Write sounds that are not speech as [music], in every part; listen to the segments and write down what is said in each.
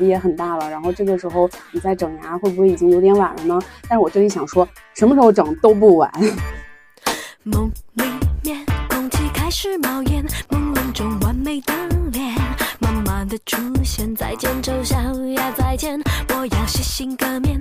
纪也很大了，然后这个时候你再整牙，会不会已经有点晚了呢？但是我真的想说，什么时候整都不晚。梦里面，空气开始冒烟，朦胧中完美的脸，慢慢的出现，再见丑小鸭，再见，我要洗心革面，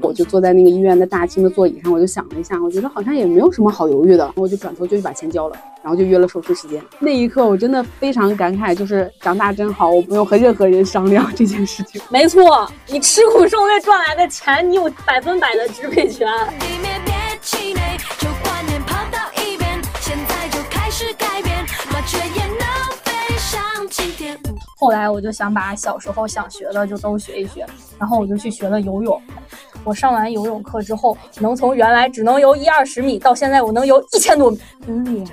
我就坐在那个医院的大厅的座椅上，我就想了一下，我觉得好像也没有什么好犹豫的，我就转头就去把钱交了，然后就约了手术时间。那一刻我真的非常感慨，就是长大真好，我不用和任何人商量这件事情。[laughs] 没错，你吃苦受累赚来的钱，你有百分百的支配权。气馁，旧观念抛到一边，现在就开始改变，麻雀也。后来我就想把小时候想学的就都学一学，然后我就去学了游泳。我上完游泳课之后，能从原来只能游一二十米，到现在我能游一千多米，真厉害。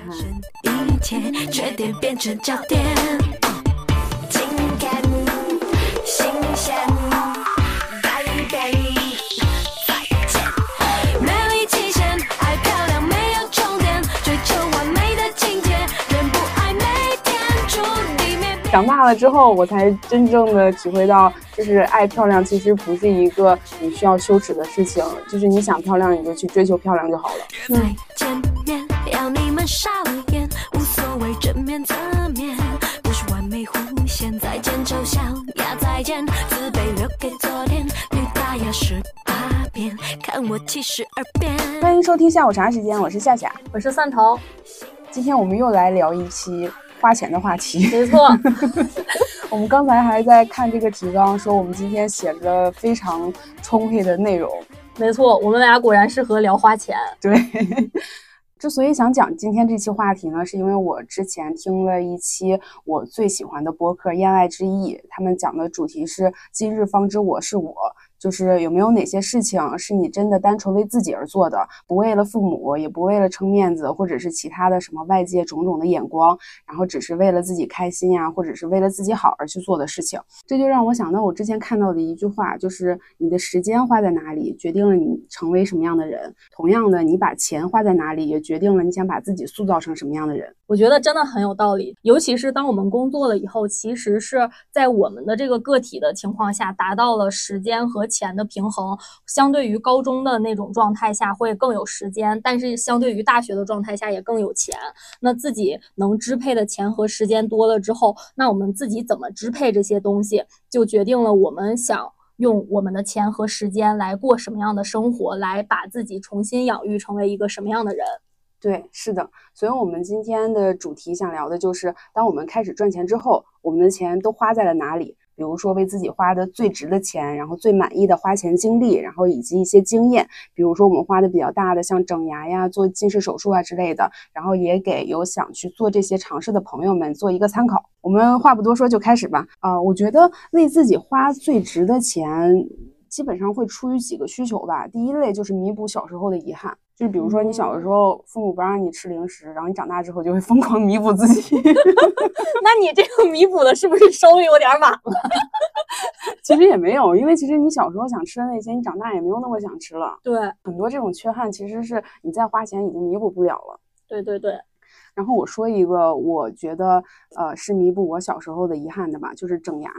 长大了之后，我才真正的体会到，就是爱漂亮其实不是一个你需要羞耻的事情，就是你想漂亮你就去追求漂亮就好了。欢迎收听下午茶时间，我是夏夏，我是蒜头，今天我们又来聊一期。花钱的话题，没错。[laughs] 我们刚才还在看这个提纲，说我们今天写了非常充沛的内容。没错，我们俩果然适合聊花钱。对，[laughs] 之所以想讲今天这期话题呢，是因为我之前听了一期我最喜欢的播客《燕爱之意》，他们讲的主题是“今日方知我是我”。就是有没有哪些事情是你真的单纯为自己而做的，不为了父母，也不为了撑面子，或者是其他的什么外界种种的眼光，然后只是为了自己开心呀，或者是为了自己好而去做的事情。这就让我想到我之前看到的一句话，就是你的时间花在哪里，决定了你成为什么样的人。同样的，你把钱花在哪里，也决定了你想把自己塑造成什么样的人。我觉得真的很有道理，尤其是当我们工作了以后，其实是在我们的这个个体的情况下，达到了时间和钱的平衡。相对于高中的那种状态下，会更有时间，但是相对于大学的状态下，也更有钱。那自己能支配的钱和时间多了之后，那我们自己怎么支配这些东西，就决定了我们想用我们的钱和时间来过什么样的生活，来把自己重新养育成为一个什么样的人。对，是的，所以我们今天的主题想聊的就是，当我们开始赚钱之后，我们的钱都花在了哪里？比如说为自己花的最值的钱，然后最满意的花钱经历，然后以及一些经验。比如说我们花的比较大的，像整牙呀、做近视手术啊之类的，然后也给有想去做这些尝试的朋友们做一个参考。我们话不多说，就开始吧。啊，我觉得为自己花最值的钱，基本上会出于几个需求吧。第一类就是弥补小时候的遗憾。就是比如说，你小的时候父母不让你吃零食，然后你长大之后就会疯狂弥补自己。[laughs] 那你这个弥补的是不是稍微有点晚了？[laughs] 其实也没有，因为其实你小时候想吃的那些，你长大也没有那么想吃了。对，很多这种缺憾其实是你再花钱已经弥补不了了。对对对。然后我说一个，我觉得呃是弥补我小时候的遗憾的吧，就是整牙。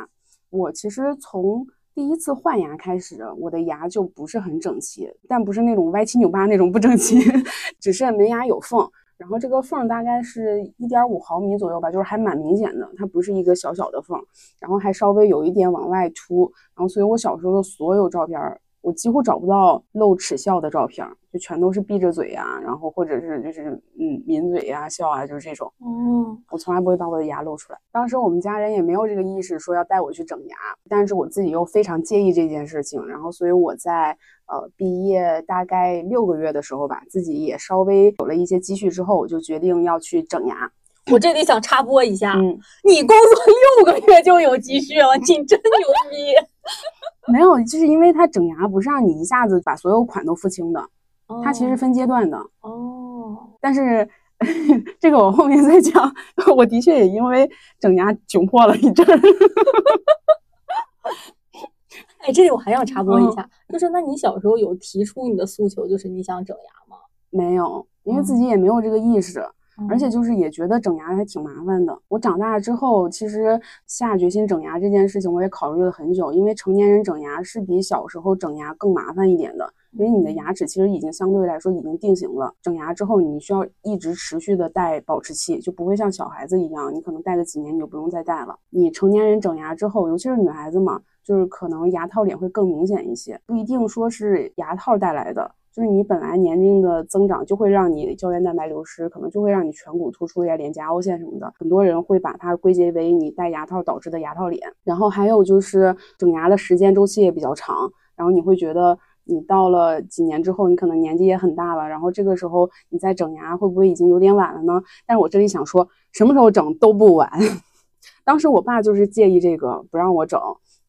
我其实从第一次换牙开始，我的牙就不是很整齐，但不是那种歪七扭八那种不整齐，[laughs] 只是门牙有缝，然后这个缝大概是一点五毫米左右吧，就是还蛮明显的，它不是一个小小的缝，然后还稍微有一点往外凸，然后所以我小时候的所有照片。我几乎找不到露齿笑的照片，就全都是闭着嘴呀，然后或者是就是嗯抿嘴呀笑啊，就是这种。哦，我从来不会把我的牙露出来。当时我们家人也没有这个意识说要带我去整牙，但是我自己又非常介意这件事情，然后所以我在呃毕业大概六个月的时候吧，自己也稍微有了一些积蓄之后，我就决定要去整牙。我这里想插播一下，你工作六个月就有积蓄了，你真牛逼。[laughs] 没有，就是因为他整牙不是让你一下子把所有款都付清的，它其实分阶段的。哦，但是这个我后面再讲。我的确也因为整牙窘迫了一阵。哎，这里我还要插播一下，就是那你小时候有提出你的诉求，就是你想整牙吗？没有，因为自己也没有这个意识。而且就是也觉得整牙还挺麻烦的。我长大之后，其实下决心整牙这件事情，我也考虑了很久，因为成年人整牙是比小时候整牙更麻烦一点的。因为你的牙齿其实已经相对来说已经定型了，整牙之后你需要一直持续的戴保持器，就不会像小孩子一样，你可能戴个几年你就不用再戴了。你成年人整牙之后，尤其是女孩子嘛，就是可能牙套脸会更明显一些，不一定说是牙套带来的，就是你本来年龄的增长就会让你胶原蛋白流失，可能就会让你颧骨突出呀、脸颊凹陷什么的，很多人会把它归结为你戴牙套导致的牙套脸。然后还有就是整牙的时间周期也比较长，然后你会觉得。你到了几年之后，你可能年纪也很大了，然后这个时候你再整牙，会不会已经有点晚了呢？但是我这里想说，什么时候整都不晚。[laughs] 当时我爸就是介意这个，不让我整，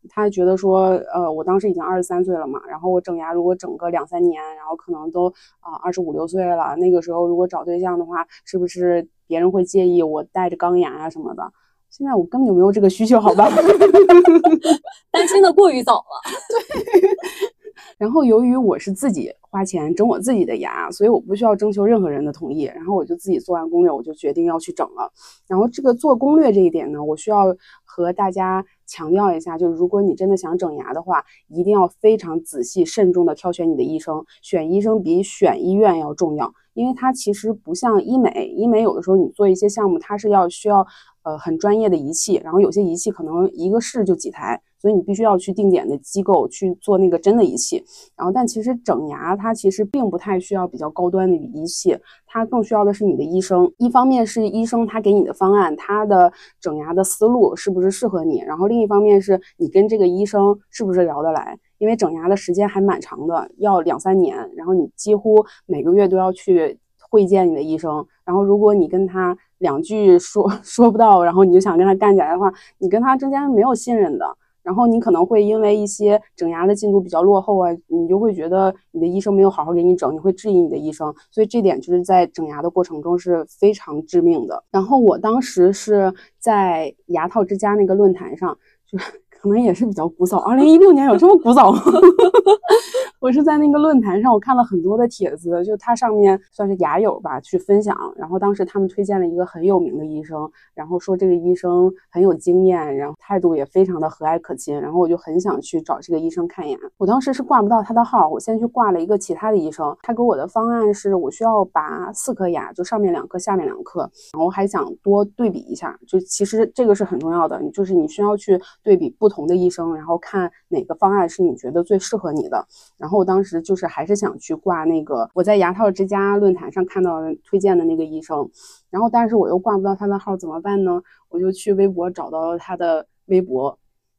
他觉得说，呃，我当时已经二十三岁了嘛，然后我整牙如果整个两三年，然后可能都啊二十五六岁了，那个时候如果找对象的话，是不是别人会介意我带着钢牙啊什么的？现在我根本就没有这个需求，好吧？[laughs] 担心的过于早了。[laughs] 对。然后由于我是自己花钱整我自己的牙，所以我不需要征求任何人的同意。然后我就自己做完攻略，我就决定要去整了。然后这个做攻略这一点呢，我需要和大家强调一下，就是如果你真的想整牙的话，一定要非常仔细慎重的挑选你的医生。选医生比选医院要重要，因为它其实不像医美，医美有的时候你做一些项目，它是要需要呃很专业的仪器，然后有些仪器可能一个市就几台。所以你必须要去定点的机构去做那个真的仪器，然后但其实整牙它其实并不太需要比较高端的仪器，它更需要的是你的医生。一方面是医生他给你的方案，他的整牙的思路是不是适合你，然后另一方面是你跟这个医生是不是聊得来，因为整牙的时间还蛮长的，要两三年，然后你几乎每个月都要去会见你的医生，然后如果你跟他两句说 [laughs] 说不到，然后你就想跟他干起来的话，你跟他之间没有信任的。然后你可能会因为一些整牙的进度比较落后啊，你就会觉得你的医生没有好好给你整，你会质疑你的医生，所以这点就是在整牙的过程中是非常致命的。然后我当时是在牙套之家那个论坛上，就。可能也是比较古早，二零一六年有这么古早吗？[laughs] 我是在那个论坛上，我看了很多的帖子，就它上面算是牙友吧去分享，然后当时他们推荐了一个很有名的医生，然后说这个医生很有经验，然后态度也非常的和蔼可亲，然后我就很想去找这个医生看牙。我当时是挂不到他的号，我先去挂了一个其他的医生，他给我的方案是我需要拔四颗牙，就上面两颗，下面两颗，然后还想多对比一下，就其实这个是很重要的，就是你需要去对比不。同的医生，然后看哪个方案是你觉得最适合你的。然后我当时就是还是想去挂那个我在牙套之家论坛上看到推荐的那个医生，然后但是我又挂不到他的号，怎么办呢？我就去微博找到了他的微博，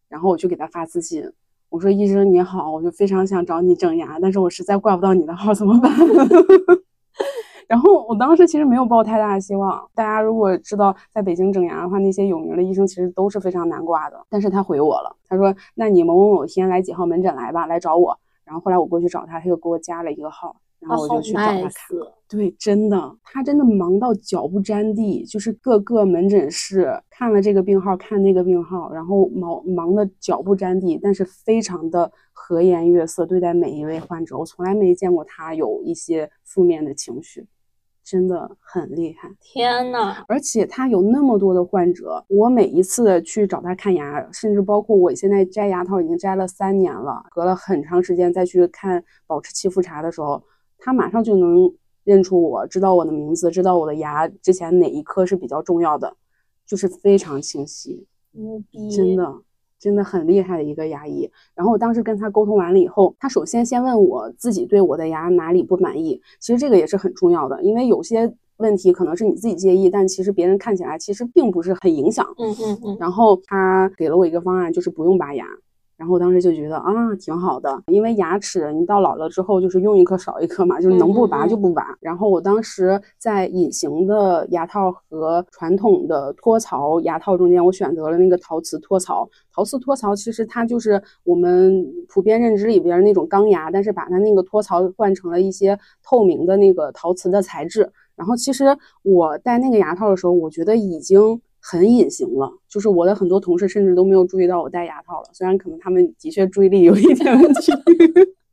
然后我就给他发私信，我说医生你好，我就非常想找你整牙，但是我实在挂不到你的号，怎么办？[laughs] 然后我当时其实没有抱太大的希望。大家如果知道在北京整牙的话，那些有名的医生其实都是非常难挂的。但是他回我了，他说：“那你某某某天来几号门诊来吧，来找我。”然后后来我过去找他，他又给我加了一个号，然后我就去找他看。对，真的，他真的忙到脚不沾地，就是各个门诊室看了这个病号，看那个病号，然后忙忙的脚不沾地，但是非常的和颜悦色对待每一位患者。我从来没见过他有一些负面的情绪。真的很厉害，天呐！而且他有那么多的患者，我每一次去找他看牙，甚至包括我现在摘牙套已经摘了三年了，隔了很长时间再去看保持期复查的时候，他马上就能认出我，知道我的名字，知道我的牙之前哪一颗是比较重要的，就是非常清晰，牛逼，真的。真的很厉害的一个牙医，然后我当时跟他沟通完了以后，他首先先问我自己对我的牙哪里不满意，其实这个也是很重要的，因为有些问题可能是你自己介意，但其实别人看起来其实并不是很影响。嗯嗯嗯。然后他给了我一个方案，就是不用拔牙。然后我当时就觉得啊，挺好的，因为牙齿你到老了之后就是用一颗少一颗嘛，就是能不拔就不拔。然后我当时在隐形的牙套和传统的托槽牙套中间，我选择了那个陶瓷托槽。陶瓷托槽其实它就是我们普遍认知里边那种钢牙，但是把它那个托槽换成了一些透明的那个陶瓷的材质。然后其实我戴那个牙套的时候，我觉得已经。很隐形了，就是我的很多同事甚至都没有注意到我戴牙套了。虽然可能他们的确注意力有一点问题，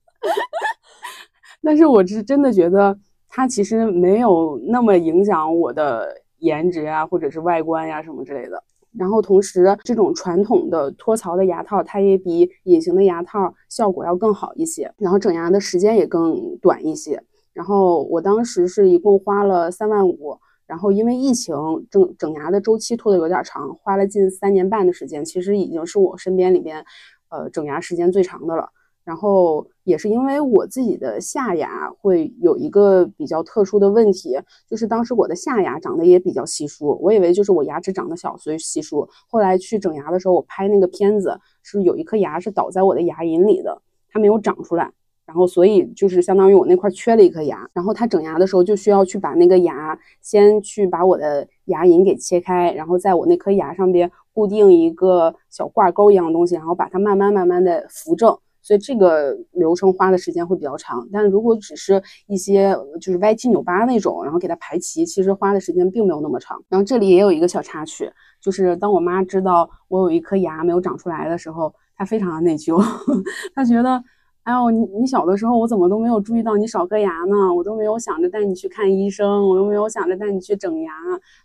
[laughs] 但是我是真的觉得它其实没有那么影响我的颜值啊，或者是外观呀什么之类的。然后同时，这种传统的脱槽的牙套，它也比隐形的牙套效果要更好一些，然后整牙的时间也更短一些。然后我当时是一共花了三万五，然后因为疫情整整牙的周期拖得有点长，花了近三年半的时间，其实已经是我身边里边，呃，整牙时间最长的了。然后也是因为我自己的下牙会有一个比较特殊的问题，就是当时我的下牙长得也比较稀疏，我以为就是我牙齿长得小所以稀疏。后来去整牙的时候，我拍那个片子是有一颗牙是倒在我的牙龈里的，它没有长出来，然后所以就是相当于我那块缺了一颗牙。然后他整牙的时候就需要去把那个牙先去把我的牙龈给切开，然后在我那颗牙上边固定一个小挂钩一样的东西，然后把它慢慢慢慢的扶正。所以这个流程花的时间会比较长，但如果只是一些就是歪七扭八那种，然后给它排齐，其实花的时间并没有那么长。然后这里也有一个小插曲，就是当我妈知道我有一颗牙没有长出来的时候，她非常的内疚，[laughs] 她觉得，哎呦，你你小的时候我怎么都没有注意到你少颗牙呢？我都没有想着带你去看医生，我都没有想着带你去整牙，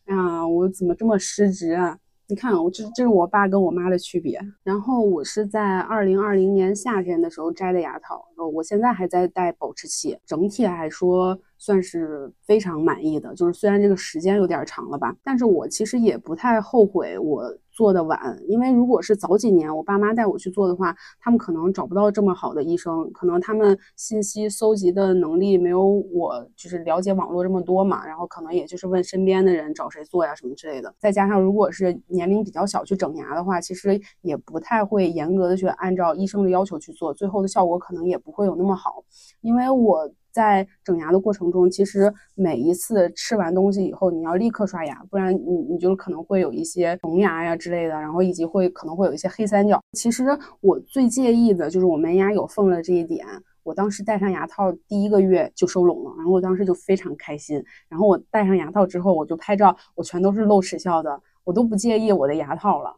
哎呀，我怎么这么失职啊？你看，我这这是我爸跟我妈的区别。然后我是在二零二零年夏天的时候摘的牙套，呃，我现在还在戴保持器。整体来说算是非常满意的，就是虽然这个时间有点长了吧，但是我其实也不太后悔我。做的晚，因为如果是早几年我爸妈带我去做的话，他们可能找不到这么好的医生，可能他们信息搜集的能力没有我就是了解网络这么多嘛，然后可能也就是问身边的人找谁做呀什么之类的。再加上如果是年龄比较小去整牙的话，其实也不太会严格的去按照医生的要求去做，最后的效果可能也不会有那么好，因为我。在整牙的过程中，其实每一次吃完东西以后，你要立刻刷牙，不然你你就可能会有一些虫牙呀之类的，然后以及会可能会有一些黑三角。其实我最介意的就是我门牙有缝了这一点。我当时戴上牙套第一个月就收拢了，然后我当时就非常开心。然后我戴上牙套之后，我就拍照，我全都是露齿笑的，我都不介意我的牙套了，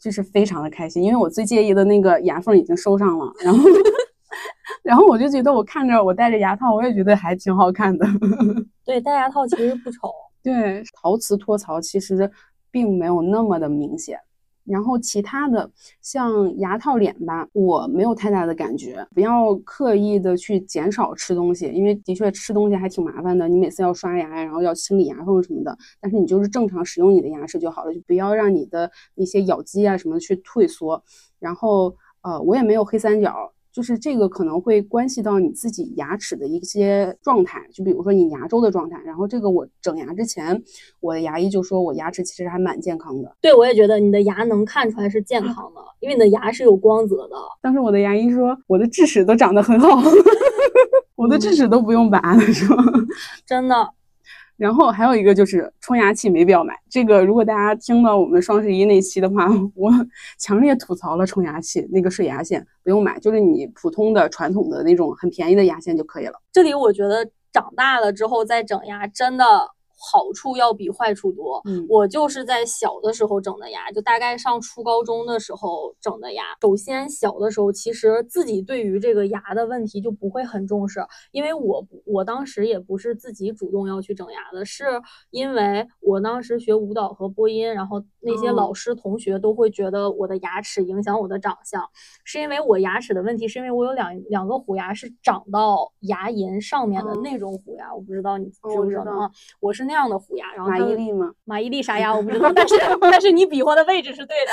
就是非常的开心，因为我最介意的那个牙缝已经收上了，然后。[laughs] 然后我就觉得，我看着我戴着牙套，我也觉得还挺好看的。[laughs] 对，戴牙套其实不丑。[laughs] 对，陶瓷托槽其实并没有那么的明显。然后其他的像牙套脸吧，我没有太大的感觉。不要刻意的去减少吃东西，因为的确吃东西还挺麻烦的。你每次要刷牙，然后要清理牙缝什么的。但是你就是正常使用你的牙齿就好了，就不要让你的那些咬肌啊什么的去退缩。然后呃，我也没有黑三角。就是这个可能会关系到你自己牙齿的一些状态，就比如说你牙周的状态。然后这个我整牙之前，我的牙医就说我牙齿其实还蛮健康的。对，我也觉得你的牙能看出来是健康的，因为你的牙是有光泽的。当时我的牙医说我的智齿都长得很好，[laughs] 我的智齿都不用拔了，说真的。然后还有一个就是冲牙器没必要买。这个如果大家听到我们双十一那期的话，我强烈吐槽了冲牙器那个水牙线不用买，就是你普通的传统的那种很便宜的牙线就可以了。这里我觉得长大了之后再整牙真的。好处要比坏处多。嗯，我就是在小的时候整的牙，就大概上初高中的时候整的牙。首先，小的时候其实自己对于这个牙的问题就不会很重视，因为我我当时也不是自己主动要去整牙的，是因为我当时学舞蹈和播音，然后那些老师同学都会觉得我的牙齿影响我的长相，是因为我牙齿的问题，是因为我有两两个虎牙是长到牙龈上面的那种虎牙，我不知道你知不知道啊？我是。那样的虎牙，然后马伊琍吗？马伊琍啥 [laughs] 牙我不知道，但是 [laughs] 但是你比划的位置是对的，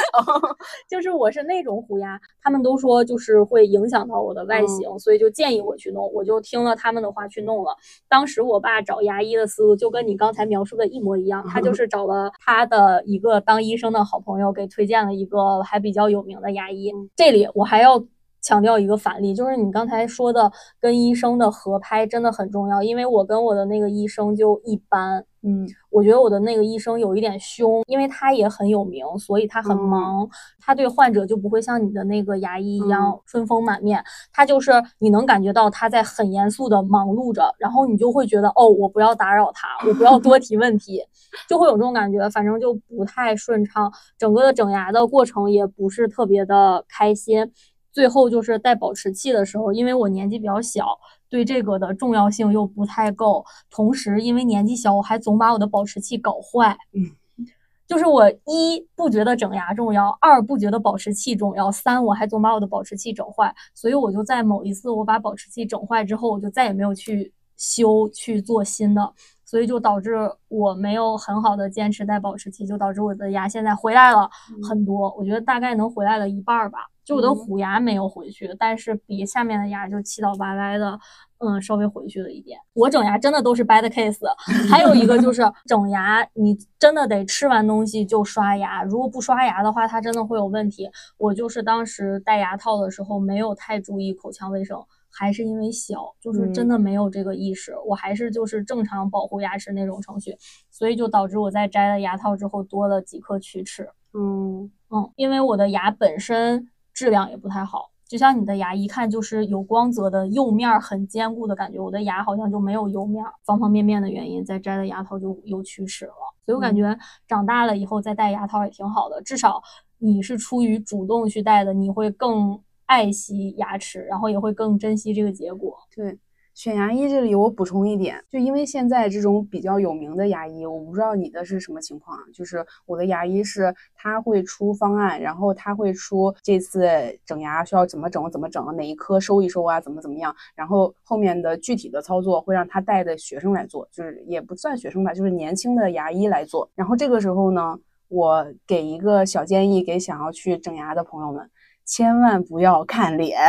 [laughs] 就是我是那种虎牙，他们都说就是会影响到我的外形，所以就建议我去弄，我就听了他们的话去弄了。当时我爸找牙医的思路就跟你刚才描述的一模一样，他就是找了他的一个当医生的好朋友，给推荐了一个还比较有名的牙医。这里我还要。强调一个反例，就是你刚才说的跟医生的合拍真的很重要，因为我跟我的那个医生就一般，嗯，我觉得我的那个医生有一点凶，因为他也很有名，所以他很忙，他对患者就不会像你的那个牙医一样春风满面，他就是你能感觉到他在很严肃的忙碌着，然后你就会觉得哦，我不要打扰他，我不要多提问题，就会有这种感觉，反正就不太顺畅，整个的整牙的过程也不是特别的开心。最后就是戴保持器的时候，因为我年纪比较小，对这个的重要性又不太够，同时因为年纪小，我还总把我的保持器搞坏。嗯。就是我一不觉得整牙重要，二不觉得保持器重要，三我还总把我的保持器整坏，所以我就在某一次我把保持器整坏之后，我就再也没有去修去做新的，所以就导致我没有很好的坚持戴保持器，就导致我的牙现在回来了很多，我觉得大概能回来了一半吧。就我的虎牙没有回去，但是比下面的牙就七倒八歪的，嗯，稍微回去了一点。我整牙真的都是 bad case。[laughs] 还有一个就是整牙，你真的得吃完东西就刷牙，如果不刷牙的话，它真的会有问题。我就是当时戴牙套的时候没有太注意口腔卫生，还是因为小，就是真的没有这个意识，我还是就是正常保护牙齿那种程序，所以就导致我在摘了牙套之后多了几颗龋齿。嗯嗯，因为我的牙本身。质量也不太好，就像你的牙一看就是有光泽的釉面很坚固的感觉，我的牙好像就没有釉面，方方面面的原因，再摘了牙套就有龋齿了。所以我感觉长大了以后再戴牙套也挺好的，至少你是出于主动去戴的，你会更爱惜牙齿，然后也会更珍惜这个结果。对。选牙医这里我补充一点，就因为现在这种比较有名的牙医，我不知道你的是什么情况。就是我的牙医是他会出方案，然后他会出这次整牙需要怎么整怎么整，哪一颗收一收啊，怎么怎么样，然后后面的具体的操作会让他带的学生来做，就是也不算学生吧，就是年轻的牙医来做。然后这个时候呢，我给一个小建议给想要去整牙的朋友们。千万不要看脸，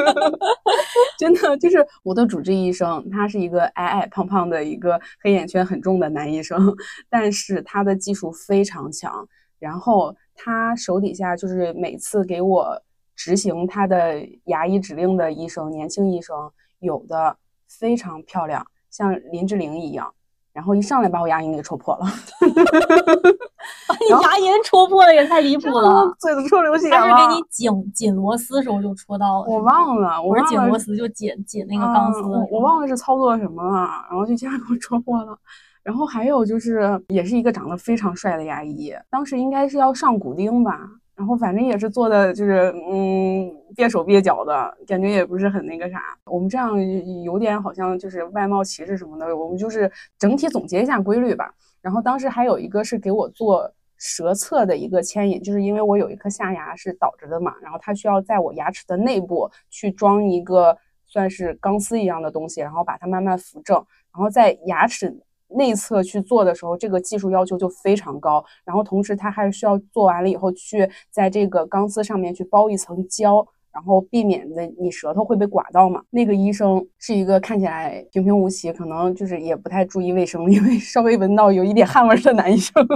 [laughs] 真的就是我的主治医生，他是一个矮矮胖胖的一个黑眼圈很重的男医生，但是他的技术非常强。然后他手底下就是每次给我执行他的牙医指令的医生，年轻医生有的非常漂亮，像林志玲一样。然后一上来把我牙龈给戳破了，把你牙龈戳破了也太离谱了，嘴都戳流血了。他是给你紧紧螺丝时候就戳到了，我忘了，我是紧螺丝就紧紧那个钢丝，我忘了是操作什么了，然后就 [laughs] 竟然给我戳破了。然后还有就是，也是一个长得非常帅的牙医，当时应该是要上骨钉吧。然后反正也是做的，就是嗯，别手别脚的感觉，也不是很那个啥。我们这样有点好像就是外貌歧视什么的。我们就是整体总结一下规律吧。然后当时还有一个是给我做舌侧的一个牵引，就是因为我有一颗下牙是倒着的嘛，然后它需要在我牙齿的内部去装一个算是钢丝一样的东西，然后把它慢慢扶正，然后在牙齿。内侧去做的时候，这个技术要求就非常高。然后同时，它还需要做完了以后，去在这个钢丝上面去包一层胶，然后避免的你舌头会被刮到嘛。那个医生是一个看起来平平无奇，可能就是也不太注意卫生，因为稍微闻到有一点汗味的男医生。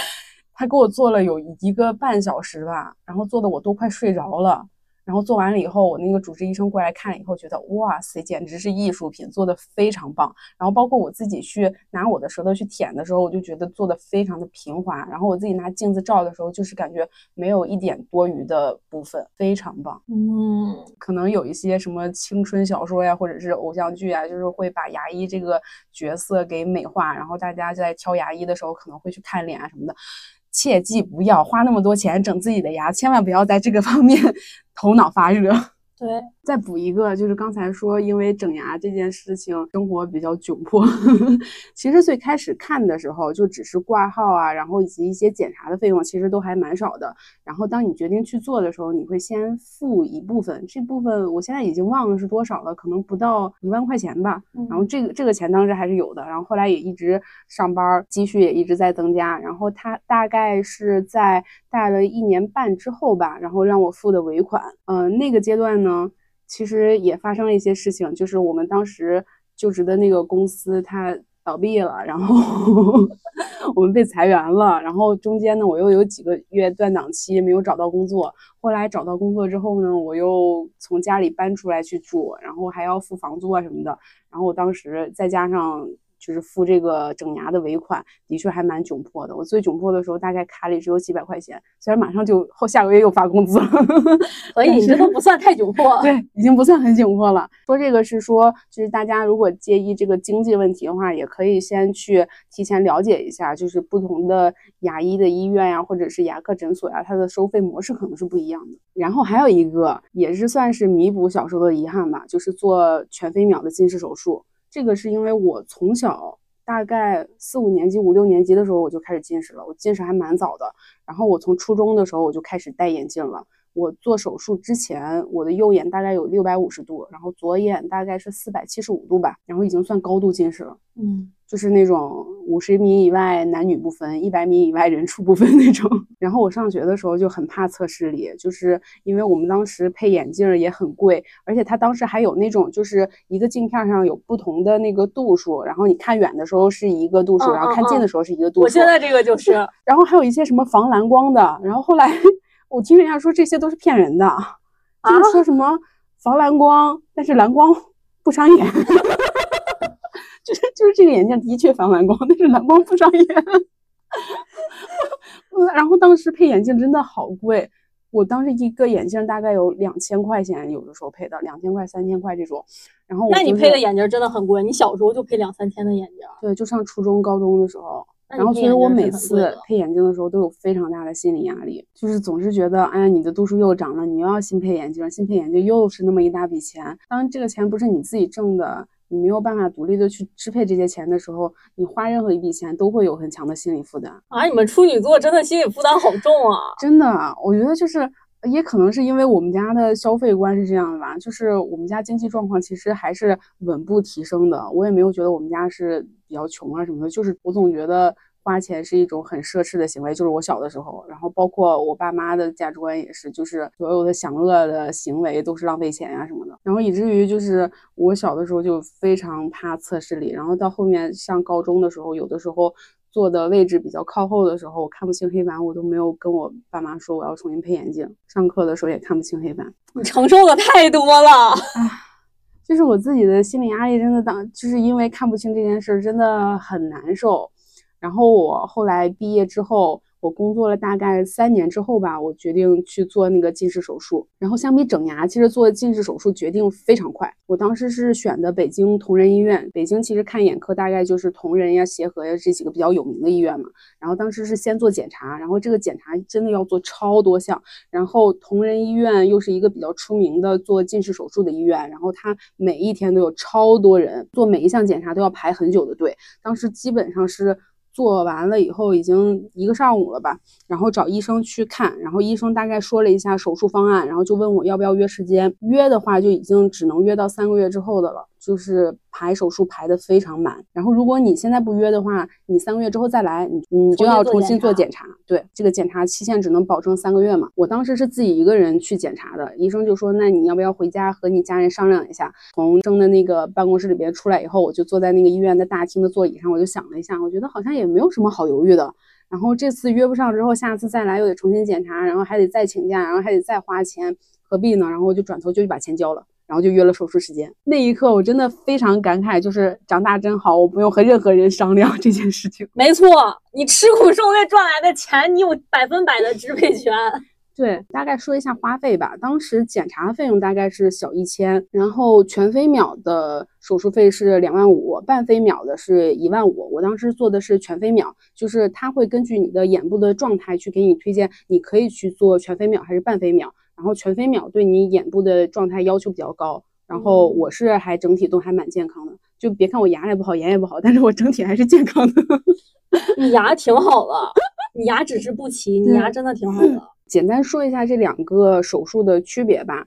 [laughs] 他给我做了有一个半小时吧，然后做的我都快睡着了。然后做完了以后，我那个主治医生过来看了以后，觉得哇塞，简直是艺术品，做的非常棒。然后包括我自己去拿我的舌头去舔的时候，我就觉得做的非常的平滑。然后我自己拿镜子照的时候，就是感觉没有一点多余的部分，非常棒。嗯，可能有一些什么青春小说呀，或者是偶像剧啊，就是会把牙医这个角色给美化，然后大家在挑牙医的时候可能会去看脸啊什么的。切记不要花那么多钱整自己的牙，千万不要在这个方面 [laughs] 头脑发热。对，再补一个，就是刚才说，因为整牙这件事情，生活比较窘迫。[laughs] 其实最开始看的时候，就只是挂号啊，然后以及一些检查的费用，其实都还蛮少的。然后当你决定去做的时候，你会先付一部分，这部分我现在已经忘了是多少了，可能不到一万块钱吧。然后这个这个钱当时还是有的。然后后来也一直上班，积蓄也一直在增加。然后他大概是在贷了一年半之后吧，然后让我付的尾款。嗯，那个阶段呢。其实也发生了一些事情，就是我们当时就职的那个公司它倒闭了，然后我们被裁员了，然后中间呢我又有几个月断档期没有找到工作，后来找到工作之后呢，我又从家里搬出来去住，然后还要付房租啊什么的，然后我当时再加上。就是付这个整牙的尾款，的确还蛮窘迫的。我最窘迫的时候，大概卡里只有几百块钱，虽然马上就后下个月又发工资了，[laughs] 所以你这都不算太窘迫。对，已经不算很窘迫了。说这个是说，就是大家如果介意这个经济问题的话，也可以先去提前了解一下，就是不同的牙医的医院呀，或者是牙科诊所呀，它的收费模式可能是不一样的。然后还有一个，也是算是弥补小时候的遗憾吧，就是做全飞秒的近视手术。这个是因为我从小大概四五年级、五六年级的时候我就开始近视了，我近视还蛮早的。然后我从初中的时候我就开始戴眼镜了。我做手术之前，我的右眼大概有六百五十度，然后左眼大概是四百七十五度吧，然后已经算高度近视了。嗯。就是那种五十米以外男女不分，一百米以外人畜不分那种。[laughs] 然后我上学的时候就很怕测视力，就是因为我们当时配眼镜也很贵，而且它当时还有那种就是一个镜片上有不同的那个度数，然后你看远的时候是一个度数，然后看近的时候是一个度数。我现在这个就是，[laughs] 然后还有一些什么防蓝光的，然后后来我听人家说这些都是骗人的，就是说什么防蓝光，但是蓝光不伤眼。[laughs] 就是就是这个眼镜的确防蓝光，但是蓝光不伤眼。[laughs] 然后当时配眼镜真的好贵，我当时一个眼镜大概有两千块钱，有的时候配的两千块、三千块这种。然后那你配的眼镜真的很贵，你小时候就配两三千的眼镜？对，就上初中、高中的时候。然后所以我每次配眼镜的时候都有非常大的心理压力，就是总是觉得，哎呀，你的度数又涨了，你又要新配眼镜，新配眼镜又是那么一大笔钱。当这个钱不是你自己挣的。你没有办法独立的去支配这些钱的时候，你花任何一笔钱都会有很强的心理负担啊！你们处女座真的心理负担好重啊！真的，我觉得就是，也可能是因为我们家的消费观是这样的吧，就是我们家经济状况其实还是稳步提升的，我也没有觉得我们家是比较穷啊什么的，就是我总觉得。花钱是一种很奢侈的行为，就是我小的时候，然后包括我爸妈的价值观也是，就是所有的享乐的行为都是浪费钱呀什么的，然后以至于就是我小的时候就非常怕测试力，然后到后面上高中的时候，有的时候坐的位置比较靠后的时候，我看不清黑板，我都没有跟我爸妈说我要重新配眼镜，上课的时候也看不清黑板，你 [laughs] 承受的太多了，唉，就是我自己的心理压力真的当，就是因为看不清这件事真的很难受。然后我后来毕业之后。我工作了大概三年之后吧，我决定去做那个近视手术。然后相比整牙，其实做近视手术决定非常快。我当时是选的北京同仁医院。北京其实看眼科大概就是同仁呀、协和呀这几个比较有名的医院嘛。然后当时是先做检查，然后这个检查真的要做超多项。然后同仁医院又是一个比较出名的做近视手术的医院，然后它每一天都有超多人做每一项检查都要排很久的队。当时基本上是。做完了以后已经一个上午了吧，然后找医生去看，然后医生大概说了一下手术方案，然后就问我要不要约时间，约的话就已经只能约到三个月之后的了。就是排手术排的非常满，然后如果你现在不约的话，你三个月之后再来，你你就要重新做检查。对，这个检查期限只能保证三个月嘛。我当时是自己一个人去检查的，医生就说，那你要不要回家和你家人商量一下？从生的那个办公室里边出来以后，我就坐在那个医院的大厅的座椅上，我就想了一下，我觉得好像也没有什么好犹豫的。然后这次约不上之后，下次再来又得重新检查，然后还得再请假，然后还得再花钱，何必呢？然后我就转头就去把钱交了。然后就约了手术时间，那一刻我真的非常感慨，就是长大真好，我不用和任何人商量这件事情。[laughs] 没错，你吃苦受累赚来的钱，你有百分百的支配权。[laughs] 对，大概说一下花费吧。当时检查费用大概是小一千，然后全飞秒的手术费是两万五，半飞秒的是一万五。我当时做的是全飞秒，就是他会根据你的眼部的状态去给你推荐，你可以去做全飞秒还是半飞秒。然后全飞秒对你眼部的状态要求比较高，然后我是还整体都还蛮健康的，就别看我牙也不好，眼也不好，但是我整体还是健康的。[laughs] 你牙挺好的，你牙只是不齐，你牙真的挺好的。简单说一下这两个手术的区别吧。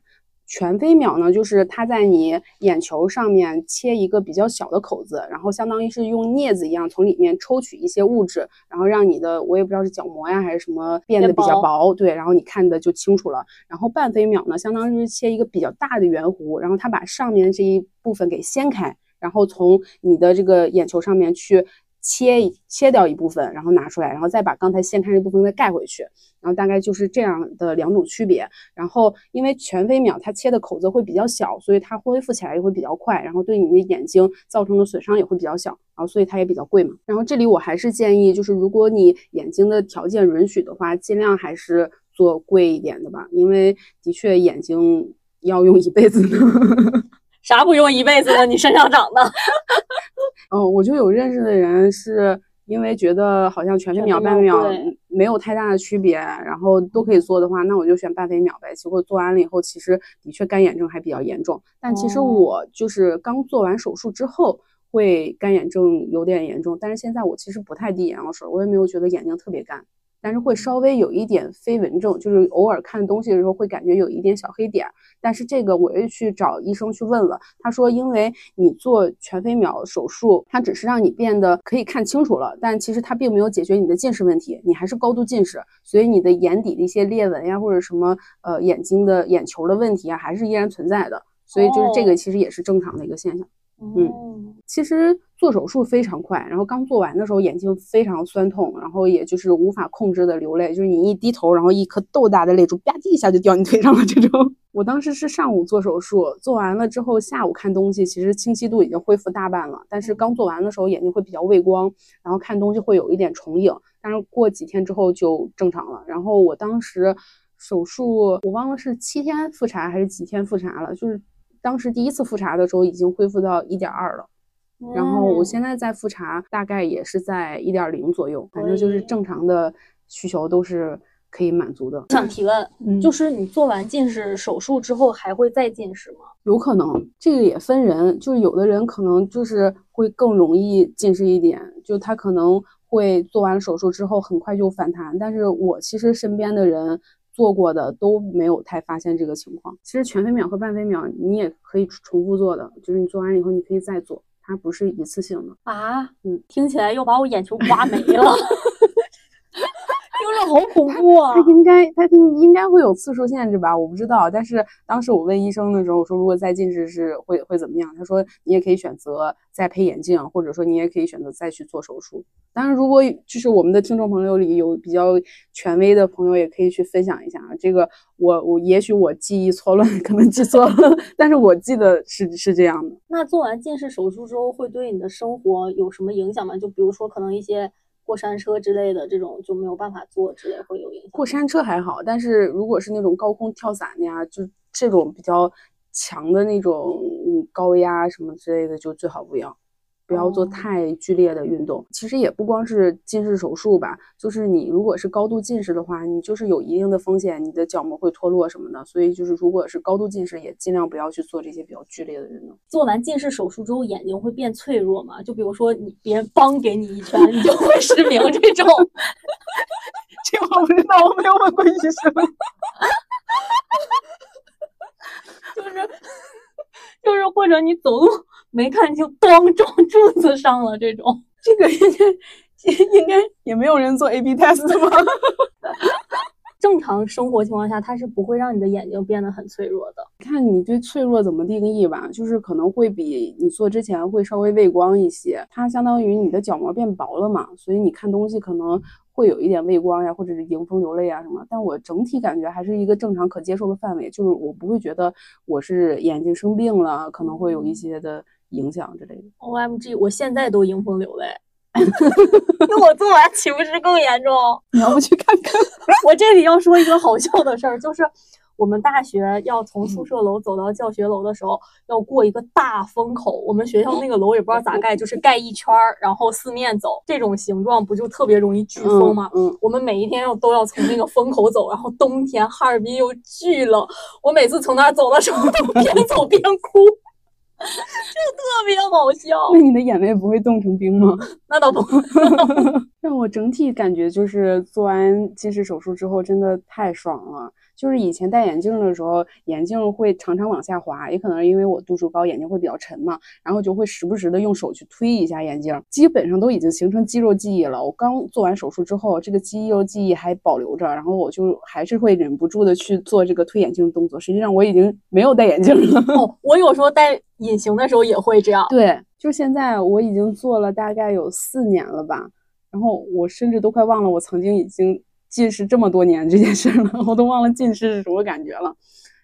全飞秒呢，就是它在你眼球上面切一个比较小的口子，然后相当于是用镊子一样从里面抽取一些物质，然后让你的我也不知道是角膜呀还是什么变得比较薄，对，然后你看的就清楚了。然后半飞秒呢，相当于是切一个比较大的圆弧，然后它把上面这一部分给掀开，然后从你的这个眼球上面去。切切掉一部分，然后拿出来，然后再把刚才掀开那部分再盖回去，然后大概就是这样的两种区别。然后因为全飞秒它切的口子会比较小，所以它恢复起来也会比较快，然后对你的眼睛造成的损伤也会比较小，然后所以它也比较贵嘛。然后这里我还是建议，就是如果你眼睛的条件允许的话，尽量还是做贵一点的吧，因为的确眼睛要用一辈子呢。[laughs] 啥不用一辈子的？你身上长的。嗯，我就有认识的人是因为觉得好像全飞秒、半飞秒没有太大的区别，然后都可以做的话，那我就选半飞秒呗。结果做完了以后，其实的确干眼症还比较严重。但其实我就是刚做完手术之后会干眼症有点严重，但是现在我其实不太滴眼药水，我也没有觉得眼睛特别干。但是会稍微有一点飞蚊症，就是偶尔看东西的时候会感觉有一点小黑点。但是这个我又去找医生去问了，他说因为你做全飞秒手术，它只是让你变得可以看清楚了，但其实它并没有解决你的近视问题，你还是高度近视，所以你的眼底的一些裂纹呀，或者什么呃眼睛的眼球的问题啊，还是依然存在的。所以就是这个其实也是正常的一个现象。嗯，其实做手术非常快，然后刚做完的时候眼睛非常酸痛，然后也就是无法控制的流泪，就是你一低头，然后一颗豆大的泪珠吧唧一下就掉你腿上了这种。[laughs] 我当时是上午做手术，做完了之后下午看东西，其实清晰度已经恢复大半了，但是刚做完的时候眼睛会比较畏光，然后看东西会有一点重影，但是过几天之后就正常了。然后我当时手术，我忘了是七天复查还是几天复查了，就是。当时第一次复查的时候已经恢复到一点二了，然后我现在在复查，大概也是在一点零左右，反正就是正常的需求都是可以满足的。想提问，就是你做完近视手术之后还会再近视吗？有可能，这个也分人，就是有的人可能就是会更容易近视一点，就他可能会做完手术之后很快就反弹，但是我其实身边的人。做过的都没有太发现这个情况。其实全飞秒和半飞秒你也可以重复做的，就是你做完以后你可以再做，它不是一次性的啊。嗯，听起来又把我眼球刮没了。[laughs] 听着好恐怖啊！他应该，他应应该会有次数限制吧？我不知道。但是当时我问医生的时候，我说如果再近视是会会怎么样？他说你也可以选择再配眼镜，或者说你也可以选择再去做手术。当然，如果就是我们的听众朋友里有比较权威的朋友，也可以去分享一下啊。这个我我也许我记忆错乱，可能记错了，但是我记得是是这样的。那做完近视手术之后，会对你的生活有什么影响吗？就比如说可能一些。过山车之类的这种就没有办法做之类会有影响。过山车还好，但是如果是那种高空跳伞的呀，就这种比较强的那种高压什么之类的，就最好不要。不要做太剧烈的运动。其实也不光是近视手术吧，就是你如果是高度近视的话，你就是有一定的风险，你的角膜会脱落什么的。所以就是如果是高度近视，也尽量不要去做这些比较剧烈的运动。做完近视手术之后，眼睛会变脆弱吗？就比如说你别人帮给你一拳，你就会失明这种。[laughs] 这我不知道，我没有问过医生。[laughs] 就是 [laughs] 就是或者你走路。没看清，咣撞 [laughs] 柱子上了，这种这个应该应该也没有人做 A B test 吧？[laughs] 正常生活情况下，它是不会让你的眼睛变得很脆弱的。看你对脆弱怎么定义吧，就是可能会比你做之前会稍微畏光一些，它相当于你的角膜变薄了嘛，所以你看东西可能。会有一点畏光呀，或者是迎风流泪啊什么，但我整体感觉还是一个正常可接受的范围，就是我不会觉得我是眼睛生病了，可能会有一些的影响之类的。O M G，我现在都迎风流泪，[laughs] 那我做完岂不是更严重？你要不去看看？[laughs] 我这里要说一个好笑的事儿，就是。我们大学要从宿舍楼走到教学楼的时候，要过一个大风口。我们学校那个楼也不知道咋盖，就是盖一圈儿，然后四面走，这种形状不就特别容易飓风吗？嗯，我们每一天要都要从那个风口走，然后冬天哈尔滨又巨冷，我每次从那儿走的时候都边走边哭，就特别好笑。[laughs] 那你的眼泪不会冻成冰吗？[laughs] 那倒不会。[laughs] 但我整体感觉就是做完近视手术之后真的太爽了。就是以前戴眼镜的时候，眼镜会常常往下滑，也可能是因为我度数高，眼睛会比较沉嘛，然后就会时不时的用手去推一下眼镜，基本上都已经形成肌肉记忆了。我刚做完手术之后，这个肌肉记忆还保留着，然后我就还是会忍不住的去做这个推眼镜的动作。实际上我已经没有戴眼镜了。哦，[laughs] 我有时候戴隐形的时候也会这样。对，就现在我已经做了大概有四年了吧。然后我甚至都快忘了我曾经已经近视这么多年这件事了，我都忘了近视是什么感觉了，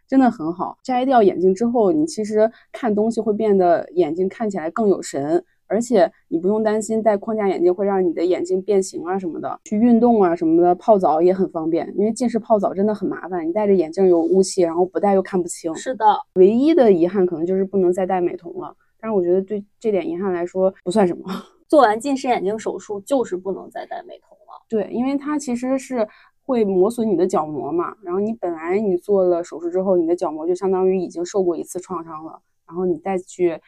真的很好。摘掉眼镜之后，你其实看东西会变得眼睛看起来更有神，而且你不用担心戴框架眼镜会让你的眼睛变形啊什么的。去运动啊什么的，泡澡也很方便，因为近视泡澡真的很麻烦，你戴着眼镜有雾气，然后不戴又看不清。是的，唯一的遗憾可能就是不能再戴美瞳了，但是我觉得对这点遗憾来说不算什么。做完近视眼镜手术就是不能再戴美瞳了。对，因为它其实是会磨损你的角膜嘛。然后你本来你做了手术之后，你的角膜就相当于已经受过一次创伤了。然后你再去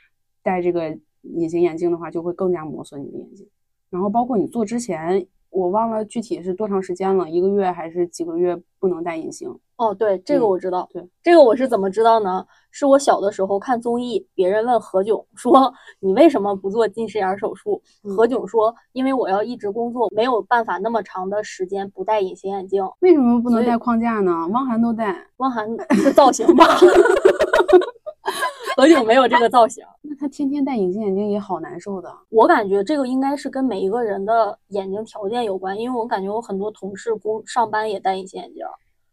戴这个隐形眼镜的话，就会更加磨损你的眼睛。然后包括你做之前。我忘了具体是多长时间了，一个月还是几个月不能戴隐形？哦，对，这个我知道。对，这个我是怎么知道呢？是我小的时候看综艺，别人问何炅说：“你为什么不做近视眼手术？”何炅说：“因为我要一直工作，没有办法那么长的时间不戴隐形眼镜。”为什么不能戴框架呢？汪涵都戴，汪涵是造型吧？[laughs] 何炅没有这个造型，那他天天戴隐形眼镜也好难受的。我感觉这个应该是跟每一个人的眼睛条件有关，因为我感觉我很多同事工上班也戴隐形眼镜。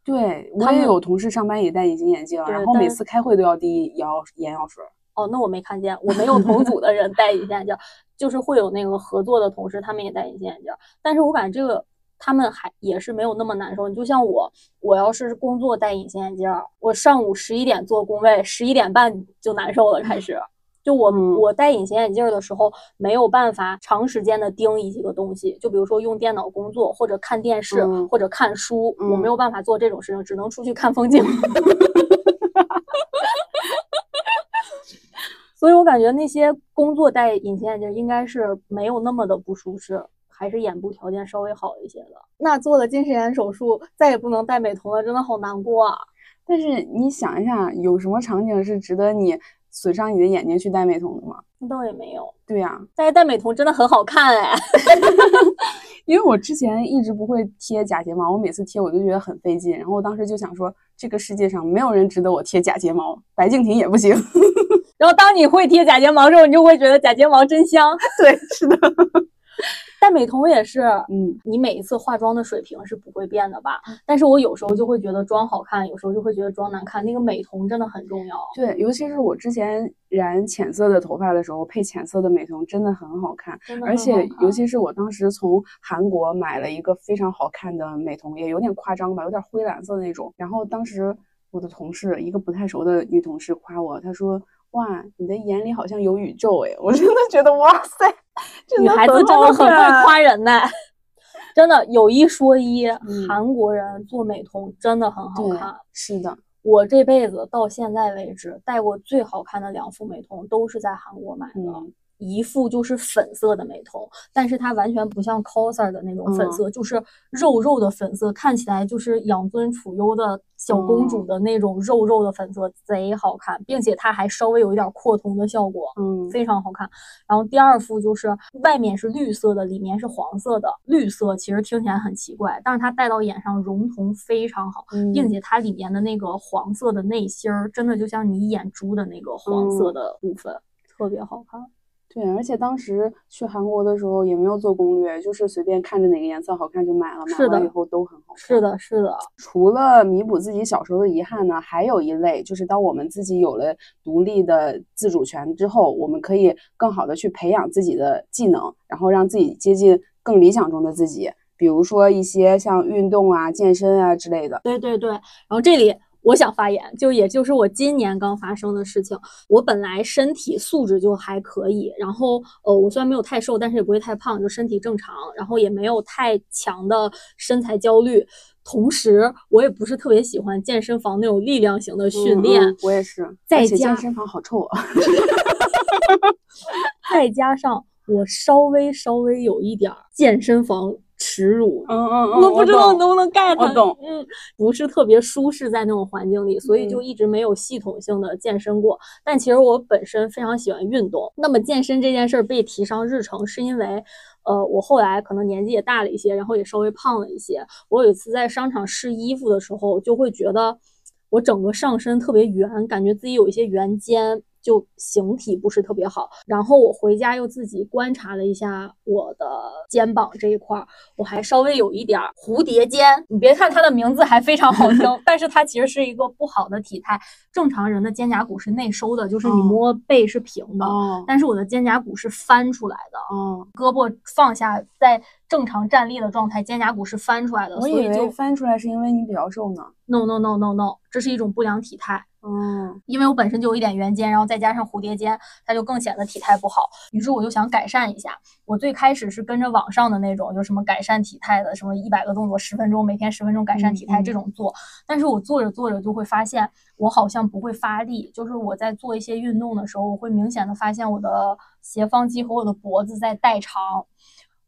对，我也有同事上班也戴隐形眼镜，然后每次开会都要滴眼药眼药水。哦，那我没看见，我没有同组的人戴隐形眼镜，就是会有那个合作的同事，他们也戴隐形眼镜。但是我感觉这个。他们还也是没有那么难受。你就像我，我要是工作戴隐形眼镜，我上午十一点做工位，十一点半就难受了。开始，就我我戴隐形眼镜的时候，没有办法长时间的盯一些个东西。就比如说用电脑工作，或者看电视，或者看书，我没有办法做这种事情，只能出去看风景。[laughs] 所以我感觉那些工作戴隐形眼镜应该是没有那么的不舒适。还是眼部条件稍微好一些的，那做了近视眼手术，再也不能戴美瞳了，真的好难过啊！但是你想一下，有什么场景是值得你损伤你的眼睛去戴美瞳的吗？那倒也没有。对呀，但是戴美瞳真的很好看哎。[laughs] 因为我之前一直不会贴假睫毛，我每次贴我就觉得很费劲，然后我当时就想说，这个世界上没有人值得我贴假睫毛，白敬亭也不行。[laughs] 然后当你会贴假睫毛之后，你就会觉得假睫毛真香。对，是的。戴美瞳也是，嗯，你每一次化妆的水平是不会变的吧？但是我有时候就会觉得妆好看，有时候就会觉得妆难看。那个美瞳真的很重要。对，尤其是我之前染浅色的头发的时候，配浅色的美瞳真的很好看。而且，尤其是我当时从韩国买了一个非常好看的美瞳，也有点夸张吧，有点灰蓝色的那种。然后当时我的同事，一个不太熟的女同事夸我，她说：“哇，你的眼里好像有宇宙哎！”我真的觉得哇塞。女孩子真的很会夸人呢，真的有一说一，韩国人做美瞳真的很好看。是的，我这辈子到现在为止戴过最好看的两副美瞳都是在韩国买的。一副就是粉色的美瞳，但是它完全不像 coser 的那种粉色，就是肉肉的粉色，看起来就是养尊处优的小公主的那种肉肉的粉色，贼好看，并且它还稍微有一点扩瞳的效果，嗯，非常好看。然后第二副就是外面是绿色的，里面是黄色的，绿色其实听起来很奇怪，但是它戴到眼上融瞳非常好，并且它里面的那个黄色的内芯儿，真的就像你眼珠的那个黄色的部分，特别好看。对，而且当时去韩国的时候也没有做攻略，就是随便看着哪个颜色好看就买了，买了以后都很好看。是的，是的。除了弥补自己小时候的遗憾呢，还有一类就是当我们自己有了独立的自主权之后，我们可以更好的去培养自己的技能，然后让自己接近更理想中的自己。比如说一些像运动啊、健身啊之类的。对对对，然后这里。我想发言，就也就是我今年刚发生的事情。我本来身体素质就还可以，然后呃，我虽然没有太瘦，但是也不会太胖，就身体正常，然后也没有太强的身材焦虑。同时，我也不是特别喜欢健身房那种力量型的训练。我也是，再加健身房好臭啊！[laughs] 再加上我稍微稍微有一点健身房。耻辱。嗯嗯嗯，我不知道你能不能 get，我懂嗯，不是特别舒适在那种环境里，所以嗯就一直没有系统性的健身过。但其实我本身非常喜欢运动，那么健身这件事儿被提上日程，是因为。呃，我后来可能年纪也大了一些，然后也稍微胖了一些。我有一次在商场试衣服的时候，就会觉得我整个上身特别圆，感觉自己有一些圆肩，就形体不是特别好。然后我回家又自己观察了一下我的肩膀这一块儿，我还稍微有一点儿蝴蝶肩。你别看它的名字还非常好听，[laughs] 但是它其实是一个不好的体态。正常人的肩胛骨是内收的，就是你嗯摸背是平的，哦但是我的肩胛骨是翻出来的。哦，胳膊放下，在正常站立的状态，肩胛骨是翻出来的，我以为所以就翻出来是因为你比较瘦呢。no no no no no，这是一种不良体态。嗯因为我本身就有一点圆肩，然后再加上蝴蝶肩，它就更显得体态不好。于是我就想改善一下。我最开始是跟着网上的那种，就什么改善体态的，什么一百个动作十分钟，每天十分钟改善体态这种做。但是我做着做着就会发现，我好像不会发力，就是我在做一些运动的时候，我会明显的发现我的斜方肌和我的脖子在代偿。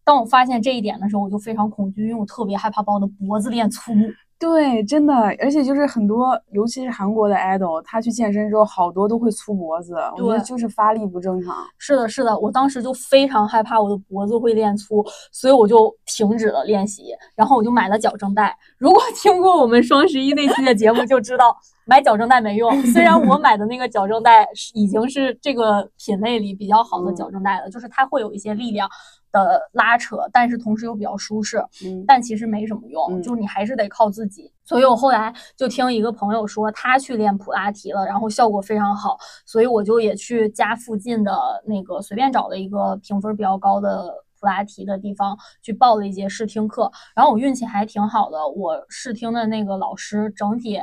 当我发现这一点的时候，我就非常恐惧，因为我特别害怕把我的脖子练粗。对，真的，而且就是很多，尤其是韩国的 idol，他去健身之后，好多都会粗脖子，我觉得对就是发力不正常。是的，是的，我当时就非常害怕我的脖子会练粗，所以我就停止了练习，然后我就买了矫正带。如果听过我们双十一那期的节目，就知道买矫正带没用。虽然我买的那个矫正带是已经是这个品类里比较好的矫正带了，就是它会有一些力量的拉扯，但是同时又比较舒适。嗯，但其实没什么用，嗯就是你还是得靠自己。所以我后来就听一个朋友说，他去练普拉提了，然后效果非常好，所以我就也去家附近的那个随便找了一个评分比较高的。普拉提的地方去报了一节试听课，然后我运气还挺好的，我试听的那个老师整体，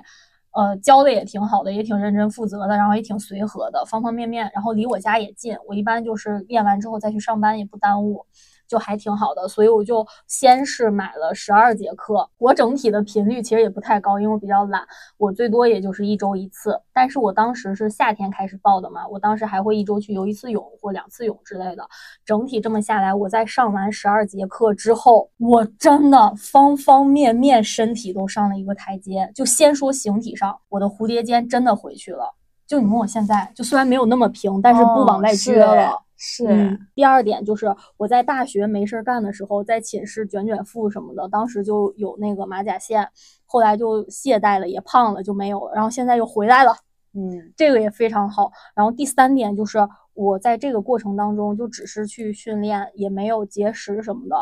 呃，教的也挺好的，也挺认真负责的，然后也挺随和的，方方面面，然后离我家也近，我一般就是练完之后再去上班也不耽误。就还挺好的，所以我就先是买了十二节课。我整体的频率其实也不太高，因为我比较懒，我最多也就是一周一次。但是我当时是夏天开始报的嘛，我当时还会一周去游一次泳或两次泳之类的。整体这么下来，我在上完十二节课之后，我真的方方面面身体都上了一个台阶。就先说形体上，我的蝴蝶肩真的回去了。就你问我现在，就虽然没有那么平，但是不往外撅了。哦是，嗯，第二点就是我在大学没事儿干的时候，在寝室卷卷腹什么的，当时就有那个马甲线，后来就懈怠了，也胖了，就没有了。然后现在又回来了，嗯这个也非常好。然后第三点就是我在这个过程当中，就只是去训练，也没有节食什么的。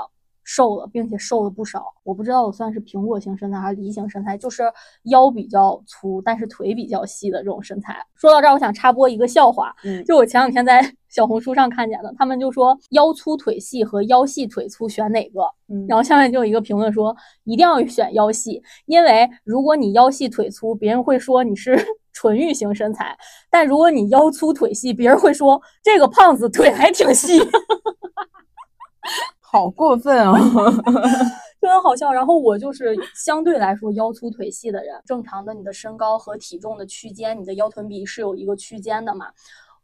瘦了，并且瘦了不少。我不知道我算是苹果型身材还是梨形身材，就是腰比较粗，但是腿比较细的这种身材。说到这儿，我想插播一个笑话，嗯，就我前两天在 [laughs] 小红书上看见的，他们就说腰粗腿细和腰细腿粗选哪个？嗯然后下面就有一个评论说，一定要选腰细，因为如果你腰细腿粗，别人会说你是 [laughs] 纯欲型身材；但如果你腰粗腿细，别人会说这个胖子腿还挺细，[laughs] 好过分哦。[laughs] 真的好笑。然后我就是相对来说腰粗腿细的人，正常的你的身高和体重的区间，你的腰臀比是有一个区间的嘛。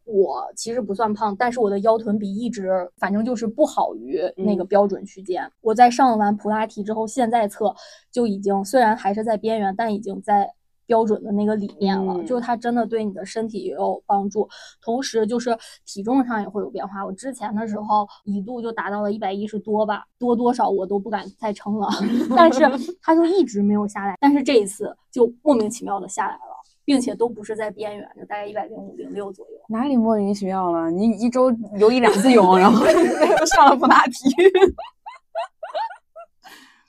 我其实不算胖，但是我的腰臀比一直反正就是不好于那个嗯标准区间。我在上完普拉提之后，现在测就已经虽然还是在边缘，但已经在标准的那个理念了。嗯就是它真的对你的身体也有帮助，同时就是体重上也会有变化。我之前的时候一度就达到了一百一十多吧，多多少我都不敢再称了，[laughs] 但是它就一直没有下来。但是这一次就莫名其妙的下来了。并且都不是在边缘就，大概一百零五、零六左右。哪里莫名其妙了？你一周游一两次泳，然后 [laughs] 又上了普拉提。[laughs]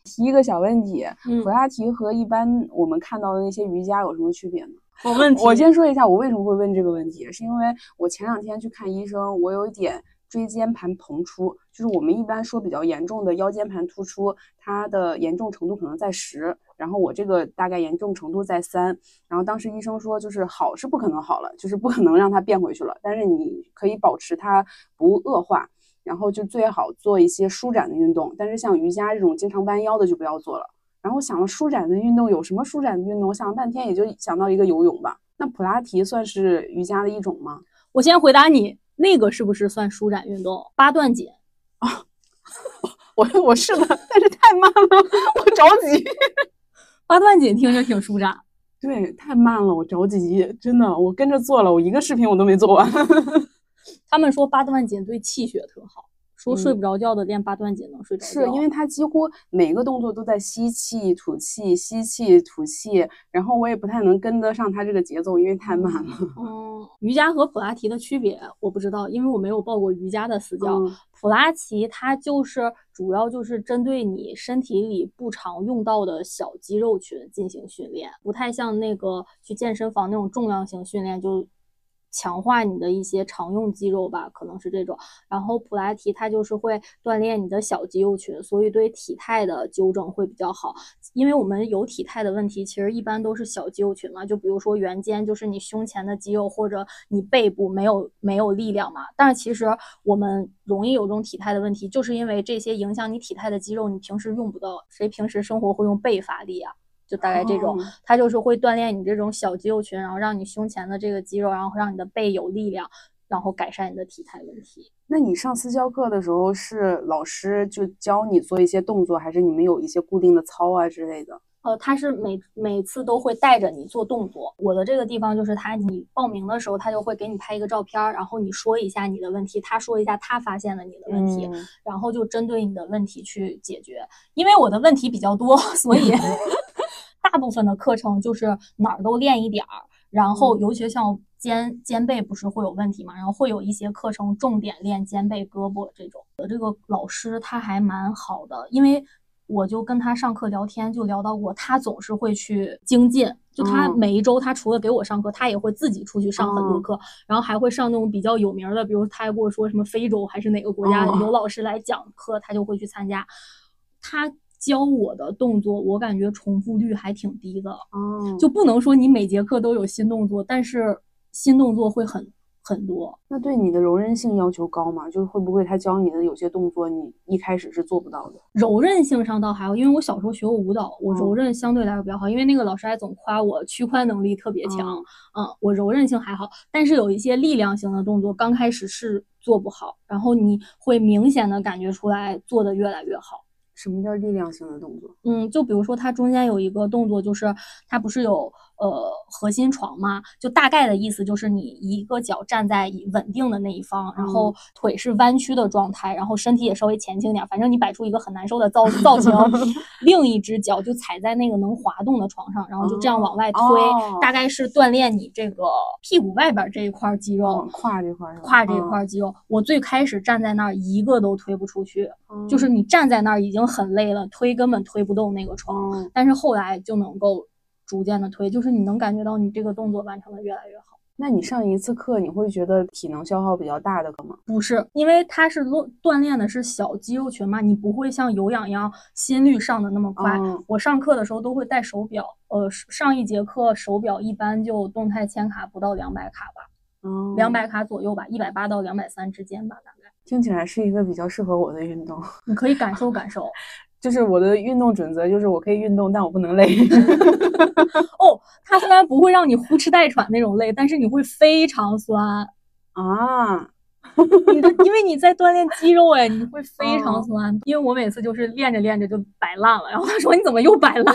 提一个小问题，嗯普拉提和一般我们看到的那些瑜伽有什么区别呢？我问，我先说一下我为什么会问这个问题，是因为我前两天去看医生，我有一点椎间盘膨出，就是我们一般说比较严重的腰间盘突出，它的严重程度可能在十，然后我这个大概严重程度在三，然后当时医生说就是好是不可能好了，就是不可能让它变回去了，但是你可以保持它不恶化。然后就最好做一些舒展的运动，但是像瑜伽这种经常弯腰的就不要做了。然后想了舒展的运动有什么舒展的运动？我想了半天也就想到一个游泳吧。那普拉提算是瑜伽的一种吗？我先回答你，那个是不是算舒展运动？八段锦我我是的，但是太慢了，我着急。八段锦听着挺舒展，对，太慢了，我着急，真的，我跟着做了，我一个视频我都没做完。他们说八段锦对气血特好。说睡不着觉的练八段锦能睡着觉，是因为他几乎每个动作都在吸气吐气吸气吐气，然后我也不太能跟得上他这个节奏，因为太慢了。嗯，瑜伽和普拉提的区别我不知道，因为我没有报过瑜伽的私教。普拉提它就是主要就是针对你身体里不常用到的小肌肉群进行训练，不太像那个去健身房那种重量型训练就。强化你的一些常用肌肉吧，可能是这种。然后普拉提它就是会锻炼你的小肌肉群，所以对体态的纠正会比较好。因为我们有体态的问题，其实一般都是小肌肉群嘛。就比如说圆肩，就是你胸前的肌肉或者你背部没有没有力量嘛。但是其实我们容易有这种体态的问题，就是因为这些影响你体态的肌肉，你平时用不到。谁平时生活会用背发力啊？就大概这种，它就是会锻炼你这种小肌肉群，然后让你胸前的这个肌肉，然后让你的背有力量，然后改善你的体态问题。那你上私教课的时候，是老师就教你做一些动作，还是你们有一些固定的操啊之类的？呃，他是每每次都会带着你做动作。我的这个地方就是他，你报名的时候，他就会给你拍一个照片，然后你说一下你的问题，他说一下他发现了你的问题，然后就针对你的问题去解决。因为我的问题比较多，[laughs] 所以。大部分的课程就是哪儿都练一点儿，然后尤其像肩肩背不是会有问题嘛，然后会有一些课程重点练肩背胳膊这种。的这个老师他还蛮好的，因为我就跟他上课聊天就聊到过，他总是会去精进，就他每一周他除了给我上课，他也会自己出去上很多课，然后还会上那种比较有名的，比如他还跟我说什么非洲还是哪个国家有老师来讲课，他就会去参加。他。教我的动作，我感觉重复率还挺低的，哦，就不能说你每节课都有新动作，但是新动作会很很多。那对你的柔韧性要求高吗？就是会不会他教你的有些动作，你一开始是做不到的？柔韧性上倒还好，因为我小时候学过舞蹈，我柔韧相对来说比较好。因为那个老师还总夸我屈髋能力特别强，嗯，我柔韧性还好，但是有一些力量型的动作，刚开始是做不好，然后你会明显的感觉出来做的越来越好。什么叫力量型的动作？嗯，就比如说它中间有一个动作，就是它不是有。呃，核心床嘛，就大概的意思就是你一个脚站在稳定的那一方，然后腿是弯曲的状态，然后身体也稍微前倾点，反正你摆出一个很难受的造造型。[laughs] 另一只脚就踩在那个能滑动的床上，然后就这样往外推，大概是锻炼你这个屁股外边这一块肌肉，胯这块，胯这一块肌肉。我最开始站在那儿一个都推不出去，就是你站在那儿已经很累了，推根本推不动那个床，但是后来就能够。逐渐的推，就是你能感觉到你这个动作完成的越来越好。那你上一次课，你会觉得体能消耗比较大的课吗？不是，因为它是锻锻炼的是小肌肉群嘛，你不会像有氧一样心率上的那么快。我上课的时候都会带手表，呃，上一节课手表一般就动态千卡不到两百卡吧，嗯，两百卡左右吧，一百八到两百三之间吧，大概。听起来是一个比较适合我的运动，你可以感受感受。就是我的运动准则，就是我可以运动，但我不能累。[laughs] 哦，它虽然不会让你呼哧带喘那种累，但是你会非常酸啊！你的，因为你在锻炼肌肉，哎，你会 [laughs] 非常酸。因为我每次就是练着练着就摆烂了，然后他说你怎么又摆烂？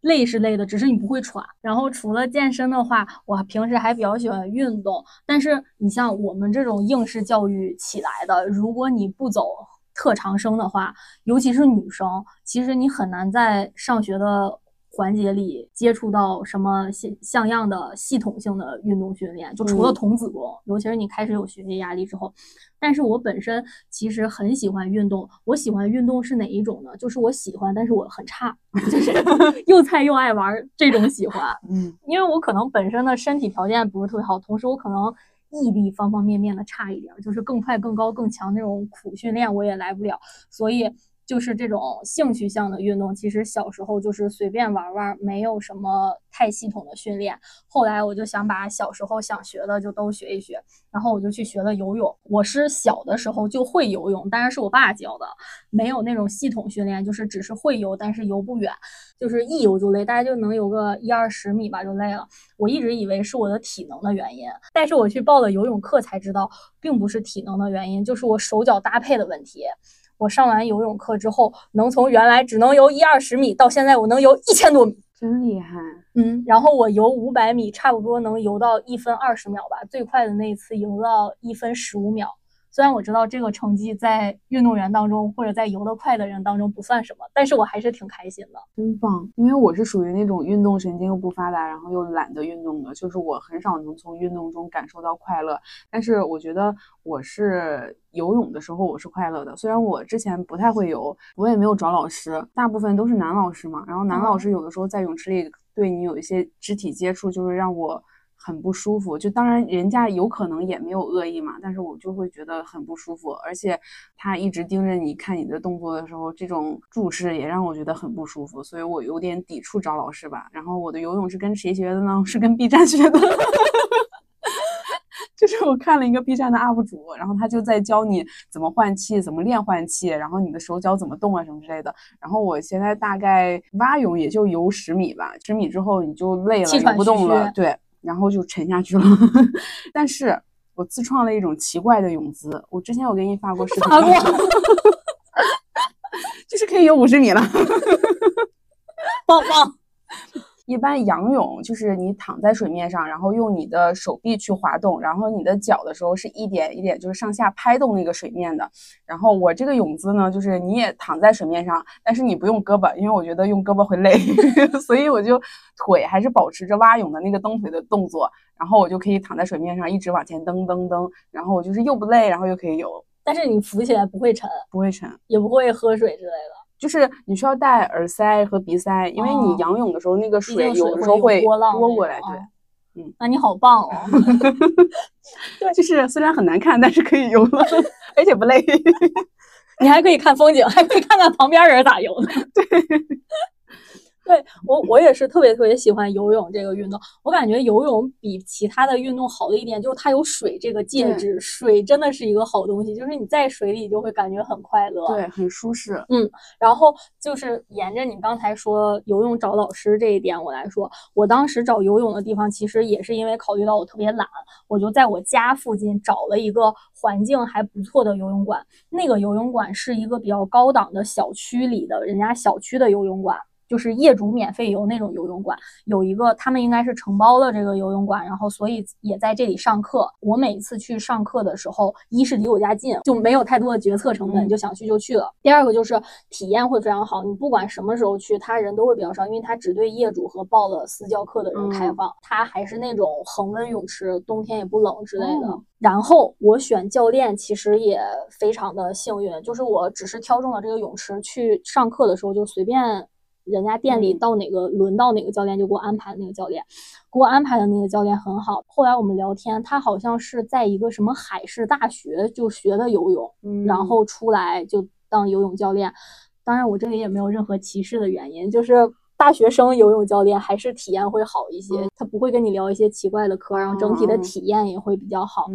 累是累的，只是你不会喘。然后除了健身的话，我平时还比较喜欢运动。但是你像我们这种应试教育起来的，如果你不走。特长生的话，尤其是女生，其实你很难在上学的环节里接触到什么像像样的系统性的运动训练。就除了童子功，尤其是你开始有学业压力之后。但是我本身其实很喜欢运动。我喜欢运动是哪一种呢？就是我喜欢，但是我很差，[laughs] 就是 [laughs] 又菜又爱玩这种喜欢。嗯，因为我可能本身的身体条件不是特别好，同时我可能。毅力方方面面的差一点，就是更快、更高、更强那种苦训练我也来不了，所以就是这种兴趣向的运动，其实小时候就是随便玩玩，没有什么太系统的训练。后来我就想把小时候想学的就都学一学，然后我就去学了游泳。我是小的时候就会游泳，当然是我爸教的，没有那种系统训练，就是只是会游，但是游不远。就是一游就累，大概就能游个一二十米吧，就累了。我一直以为是我的体能的原因，但是我去报了游泳课才知道，并不是体能的原因，就是我手脚搭配的问题。我上完游泳课之后，能从原来只能游一二十米，到现在我能游一千多米，真厉害。嗯，然后我游五百米，差不多能游到一分二十秒吧，最快的那一次游到一分十五秒。虽然我知道这个成绩在运动员当中或者在游得快的人当中不算什么，但是我还是挺开心的。真棒！因为我是属于那种运动神经又不发达，然后又懒得运动的，就是我很少能从运动中感受到快乐。但是我觉得我是游泳的时候我是快乐的，虽然我之前不太会游，我也没有找老师，大部分都是男老师嘛。然后男老师有的时候在泳池里对你有一些肢体接触，就是让我。很不舒服，就当然人家有可能也没有恶意嘛，但是我就会觉得很不舒服，而且他一直盯着你看你的动作的时候，这种注视也让我觉得很不舒服，所以我有点抵触找老师吧。然后我的游泳是跟谁学的呢？[laughs] 是跟 B 站学的，[laughs] 就是我看了一个 B 站的 UP 主，然后他就在教你怎么换气，怎么练换气，然后你的手脚怎么动啊什么之类的。然后我现在大概蛙泳也就游十米吧，十米之后你就累了，游不动了，对。然后就沉下去了，[laughs] 但是我自创了一种奇怪的泳姿。我之前有给你发过视频，发过，[laughs] 就是可以游五十米了，棒 [laughs] 棒。一般仰泳就是你躺在水面上，然后用你的手臂去滑动，然后你的脚的时候是一点一点就是上下拍动那个水面的。然后我这个泳姿呢，就是你也躺在水面上，但是你不用胳膊，因为我觉得用胳膊会累，[laughs] 所以我就腿还是保持着蛙泳的那个蹬腿的动作，然后我就可以躺在水面上一直往前蹬蹬蹬，然后我就是又不累，然后又可以游。但是你浮起来不会沉，不会沉，也不会喝水之类的。就是你需要戴耳塞和鼻塞，因为你仰泳的时候，那个水有的时候会拨过来。对，嗯，那你好棒哦。[laughs] 对，就是虽然很难看，但是可以游了，而且不累。[laughs] 你还可以看风景，还可以看看旁边人咋游的。[laughs] 对。对我，我也是特别特别喜欢游泳这个运动。我感觉游泳比其他的运动好的一点就是它有水这个介质，水真的是一个好东西，就是你在水里就会感觉很快乐，对，很舒适。嗯，然后就是沿着你刚才说游泳找老师这一点我来说，我当时找游泳的地方其实也是因为考虑到我特别懒，我就在我家附近找了一个环境还不错的游泳馆。那个游泳馆是一个比较高档的小区里的人家小区的游泳馆。就是业主免费游那种游泳馆，有一个他们应该是承包了这个游泳馆，然后所以也在这里上课。我每次去上课的时候，一是离我家近，就没有太多的决策成本，就想去就去了。第二个就是体验会非常好，你不管什么时候去，他人都会比较少，因为他只对业主和报了私教课的人开放。他还是那种恒温泳池，冬天也不冷之类的。然后我选教练其实也非常的幸运，就是我只是挑中了这个泳池去上课的时候就随便。人家店里到哪个轮到哪个教练就给我安排那个教练，给我安排的那个教练很好。后来我们聊天，他好像是在一个什么海事大学就学的游泳，然后出来就当游泳教练。当然我这里也没有任何歧视的原因，就是大学生游泳教练还是体验会好一些，他不会跟你聊一些奇怪的课，然后整体的体验也会比较好。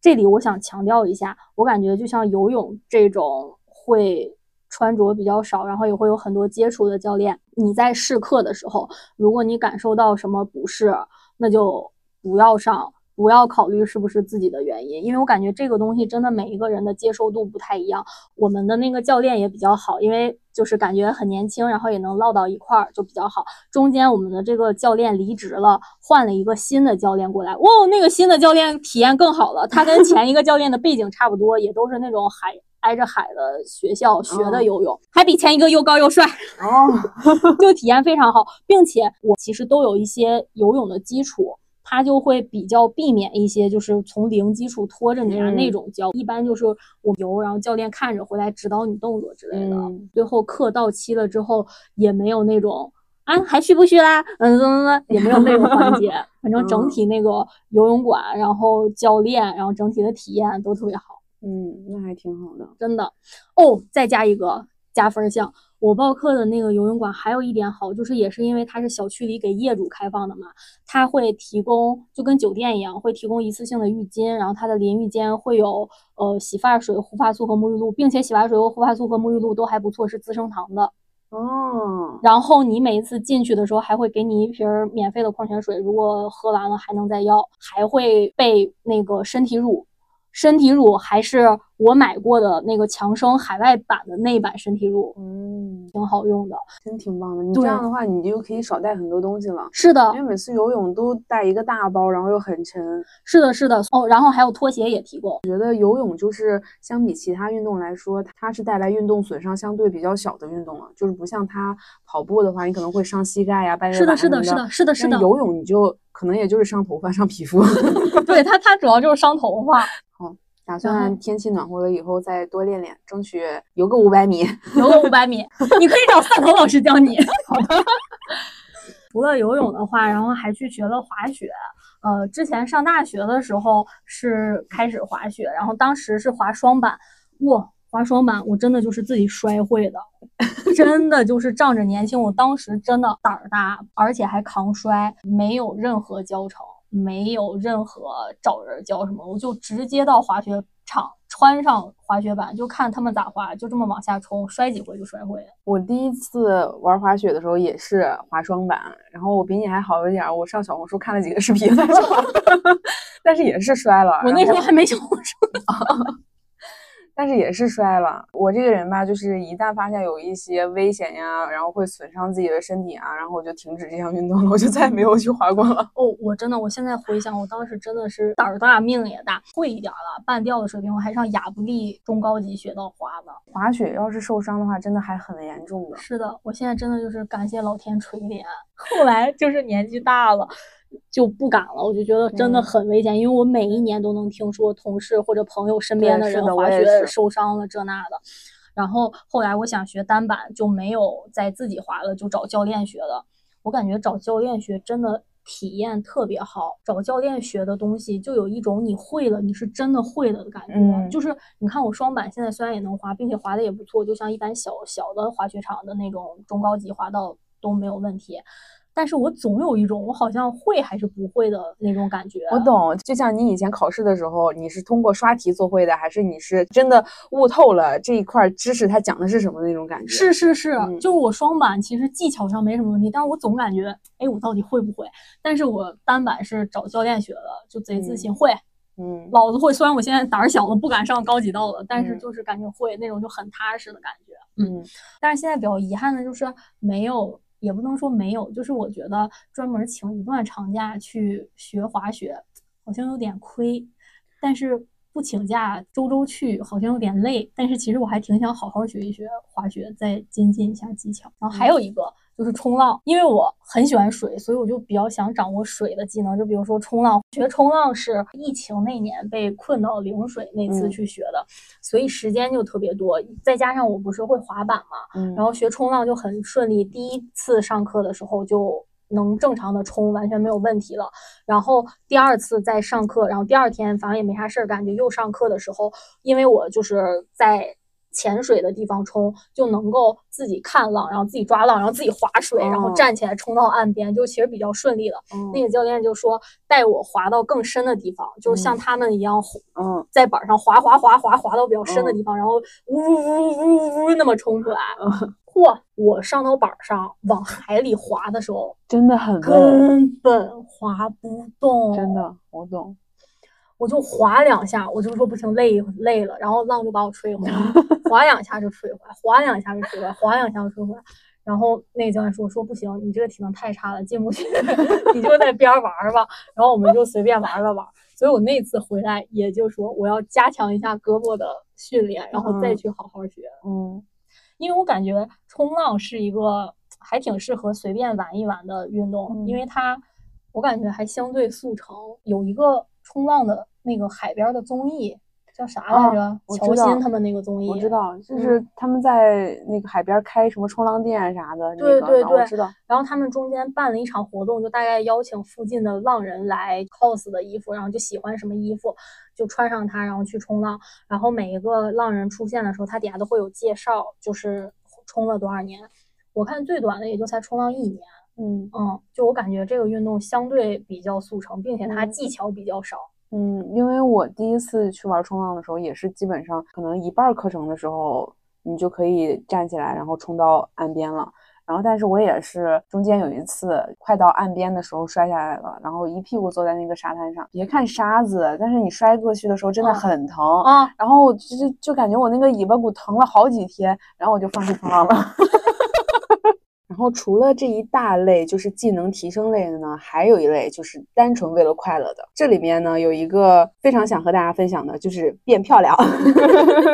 这里我想强调一下，我感觉就像游泳这种会。穿着比较少，然后也会有很多接触的教练。你在试课的时候，如果你感受到什么不适，那就不要上，不要考虑是不是自己的原因，因为我感觉这个东西真的每一个人的接受度不太一样。我们的那个教练也比较好，因为就是感觉很年轻，然后也能唠到一块儿，就比较好。中间我们的这个教练离职了，换了一个新的教练过来，哇，那个新的教练体验更好了。他跟前一个教练的背景差不多，也都是那种海。挨着海的学校学的游泳，还比前一个又高又帅哦，[laughs] 就体验非常好，并且我其实都有一些游泳的基础，他就会比较避免一些就是从零基础拖着你啊那种教，一般就是我游，然后教练看着回来指导你动作之类的。最后课到期了之后，也没有那种啊还续不续啦，嗯怎么怎么也没有那种环节，[laughs] 反正整体那个游泳馆，然后教练，然后整体的体验都特别好。嗯，那还挺好的，真的哦。再加一个加分项，我报课的那个游泳馆还有一点好，就是也是因为它是小区里给业主开放的嘛，它会提供就跟酒店一样，会提供一次性的浴巾，然后它的淋浴间会有呃洗发水、护发素和沐浴露，并且洗发水和护发素和沐浴露都还不错，是资生堂的哦。然后你每一次进去的时候，还会给你一瓶免费的矿泉水，如果喝完了还能再要，还会备那个身体乳。身体乳还是我买过的那个强生海外版的那版身体乳，嗯，挺好用的。真挺棒的。你这样的话，你就可以少带很多东西了。是的因，为每次游泳都带一个大包，然后又很沉。是的，是的。哦，然后还有拖鞋也提供。我觉得游泳就是相比其他运动来说，它是带来运动损伤相对比较小的运动了，就是不像它跑步的话，你可能会伤膝盖呀、半月是的，板是的，是的，是的，是的。游泳你就可能也就是伤头发、伤皮肤。对它，它主要就是伤头发。打算天气暖和了以后再多练练，争取游个五百米。游个五百米，[laughs] 你可以找赛头老师教你。[laughs] 好的。[laughs] 除了游泳的话，然后还去学了滑雪。呃，之前上大学的时候是开始滑雪，然后当时是滑双板。哇，滑双板我真的就是自己摔会的，真的就是仗着年轻，我当时真的胆儿大，而且还扛摔，没有任何教程，没有任何找人教什么，我就直接到滑雪场。穿上滑雪板就看他们咋滑，就这么往下冲，摔几回就摔会了。我第一次玩滑雪的时候也是滑双板，然后我比你还好一点，我上小红书看了几个视频，[laughs] 但是也是摔了。我那时候还没小红书，[laughs] 但是也是摔了。我这个人吧，就是一旦发现有一些危险呀，然后会损伤自己的身体啊，然后我就停止这项运动了，我就再也没有去滑过了。哦，我真的，我现在回想，我当时真的是胆儿大命也大，会一点了，半吊的水平，我还上亚布力中高级雪道滑呢。滑雪要是受伤的话，真的还很严重的。是的，我现在真的就是感谢老天垂怜。后来就是年纪大了。就不敢了，我就觉得真的很危险，嗯、因为我每一年都能听说同事或者朋友身边的人滑雪受伤了这那的。然后后来我想学单板，就没有再自己滑了，就找教练学了。我感觉找教练学真的体验特别好，找教练学的东西就有一种你会了，你是真的会了的感觉。嗯、就是你看我双板现在虽然也能滑，并且滑的也不错，就像一般小小的滑雪场的那种中高级滑道都没有问题。但是我总有一种我好像会还是不会的那种感觉。我懂，就像你以前考试的时候，你是通过刷题做会的，还是你是真的悟透了这一块知识，它讲的是什么那种感觉？是是是，嗯、就是我双板其实技巧上没什么问题，但是我总感觉，哎，我到底会不会？但是我单板是找教练学的，就贼自信，嗯、会，嗯，老子会。虽然我现在胆儿小了，不敢上高级道了，但是嗯就是感觉会那种就很踏实的感觉。嗯，但是现在比较遗憾的就是没有。也不能说没有，就是我觉得专门请一段长假去学滑雪，好像有点亏。但是不请假周周去，好像有点累。但是其实我还挺想好好学一学滑雪，再精进一下技巧。然后还有一个就是冲浪，因为我很喜欢水，所以我就比较想掌握水的技能。就比如说冲浪，学冲浪是疫情那年被困到陵水那次去学的，嗯、所以时间就特别多。再加上我不是会滑板嘛，嗯、然后学冲浪就很顺利。第一次上课的时候就能正常的冲，完全没有问题了。然后第二次再上课，然后第二天反正也没啥事儿干，就又上课的时候，因为我就是在。潜水的地方冲就能够自己看浪，然后自己抓浪，然后自己划水，哦、然后站起来冲到岸边，就其实比较顺利了。嗯、那个教练就说带我划到更深的地方，就是像他们一样，嗯，在板上滑滑滑滑滑到比较深的地方，嗯、然后呜呜呜呜那么冲出来。[laughs] 嚯！我上到板上往海里滑的时候，真的很根本滑不动。真的，我懂。我就划两下，我就说不行，累累了，然后浪就把我吹回来，[laughs] 滑两下就吹回来，滑两下就吹回来，滑两下就吹回来。然后那个教练说说不行，你这个体能太差了，进不去，[laughs] 你就在边玩吧。然后我们就随便玩了玩。所以我那次回来也就说我要加强一下胳膊的训练，然后再去好好学。嗯，因为我感觉冲浪是一个还挺适合随便玩一玩的运动，嗯、因为它我感觉还相对速成，有一个。冲浪的那个海边的综艺叫啥来着？啊、乔欣他们那个综艺，我知道，就是他们在那个海边开什么冲浪店啥的。嗯、对对对，我知道。然后他们中间办了一场活动，就大概邀请附近的浪人来 cos 的衣服，然后就喜欢什么衣服就穿上它，然后去冲浪。然后每一个浪人出现的时候，他底下都会有介绍，就是冲了多少年。我看最短的也就才冲浪一年。嗯嗯，就我感觉这个运动相对比较速成，并且它技巧比较少。嗯，因为我第一次去玩冲浪的时候，也是基本上可能一半课程的时候，你就可以站起来，然后冲到岸边了。然后但是我也是中间有一次快到岸边的时候摔下来了，然后一屁股坐在那个沙滩上。别看沙子，但是你摔过去的时候真的很疼啊。然后就就感觉我那个尾巴骨疼了好几天，然后我就放弃冲浪了。[laughs] 然后除了这一大类就是技能提升类的呢，还有一类就是单纯为了快乐的。这里面呢有一个非常想和大家分享的，就是变漂亮。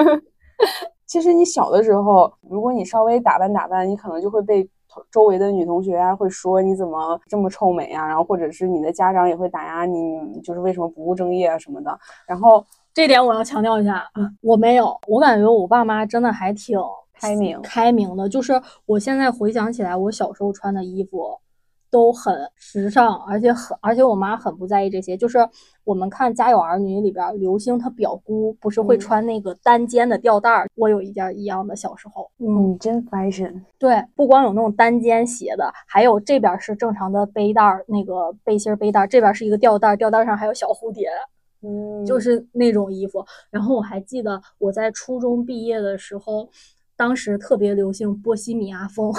[laughs] 其实你小的时候，如果你稍微打扮打扮，你可能就会被周围的女同学啊会说你怎么这么臭美啊，然后或者是你的家长也会打压你，就是为什么不务正业啊什么的。然后这点我要强调一下，我没有，我感觉我爸妈真的还挺。开明开明的，就是我现在回想起来，我小时候穿的衣服都很时尚，而且很，而且我妈很不在意这些。就是我们看《家有儿女》里边，刘星他表姑不是会穿那个单肩的吊带儿，我有一件一样的，小时候。嗯，真 fashion。对，不光有那种单肩斜的，还有这边是正常的背带儿，那个背心背带儿，这边是一个吊带儿，吊带上还有小蝴蝶。嗯，就是那种衣服。然后我还记得我在初中毕业的时候。当时特别流行波西米亚风，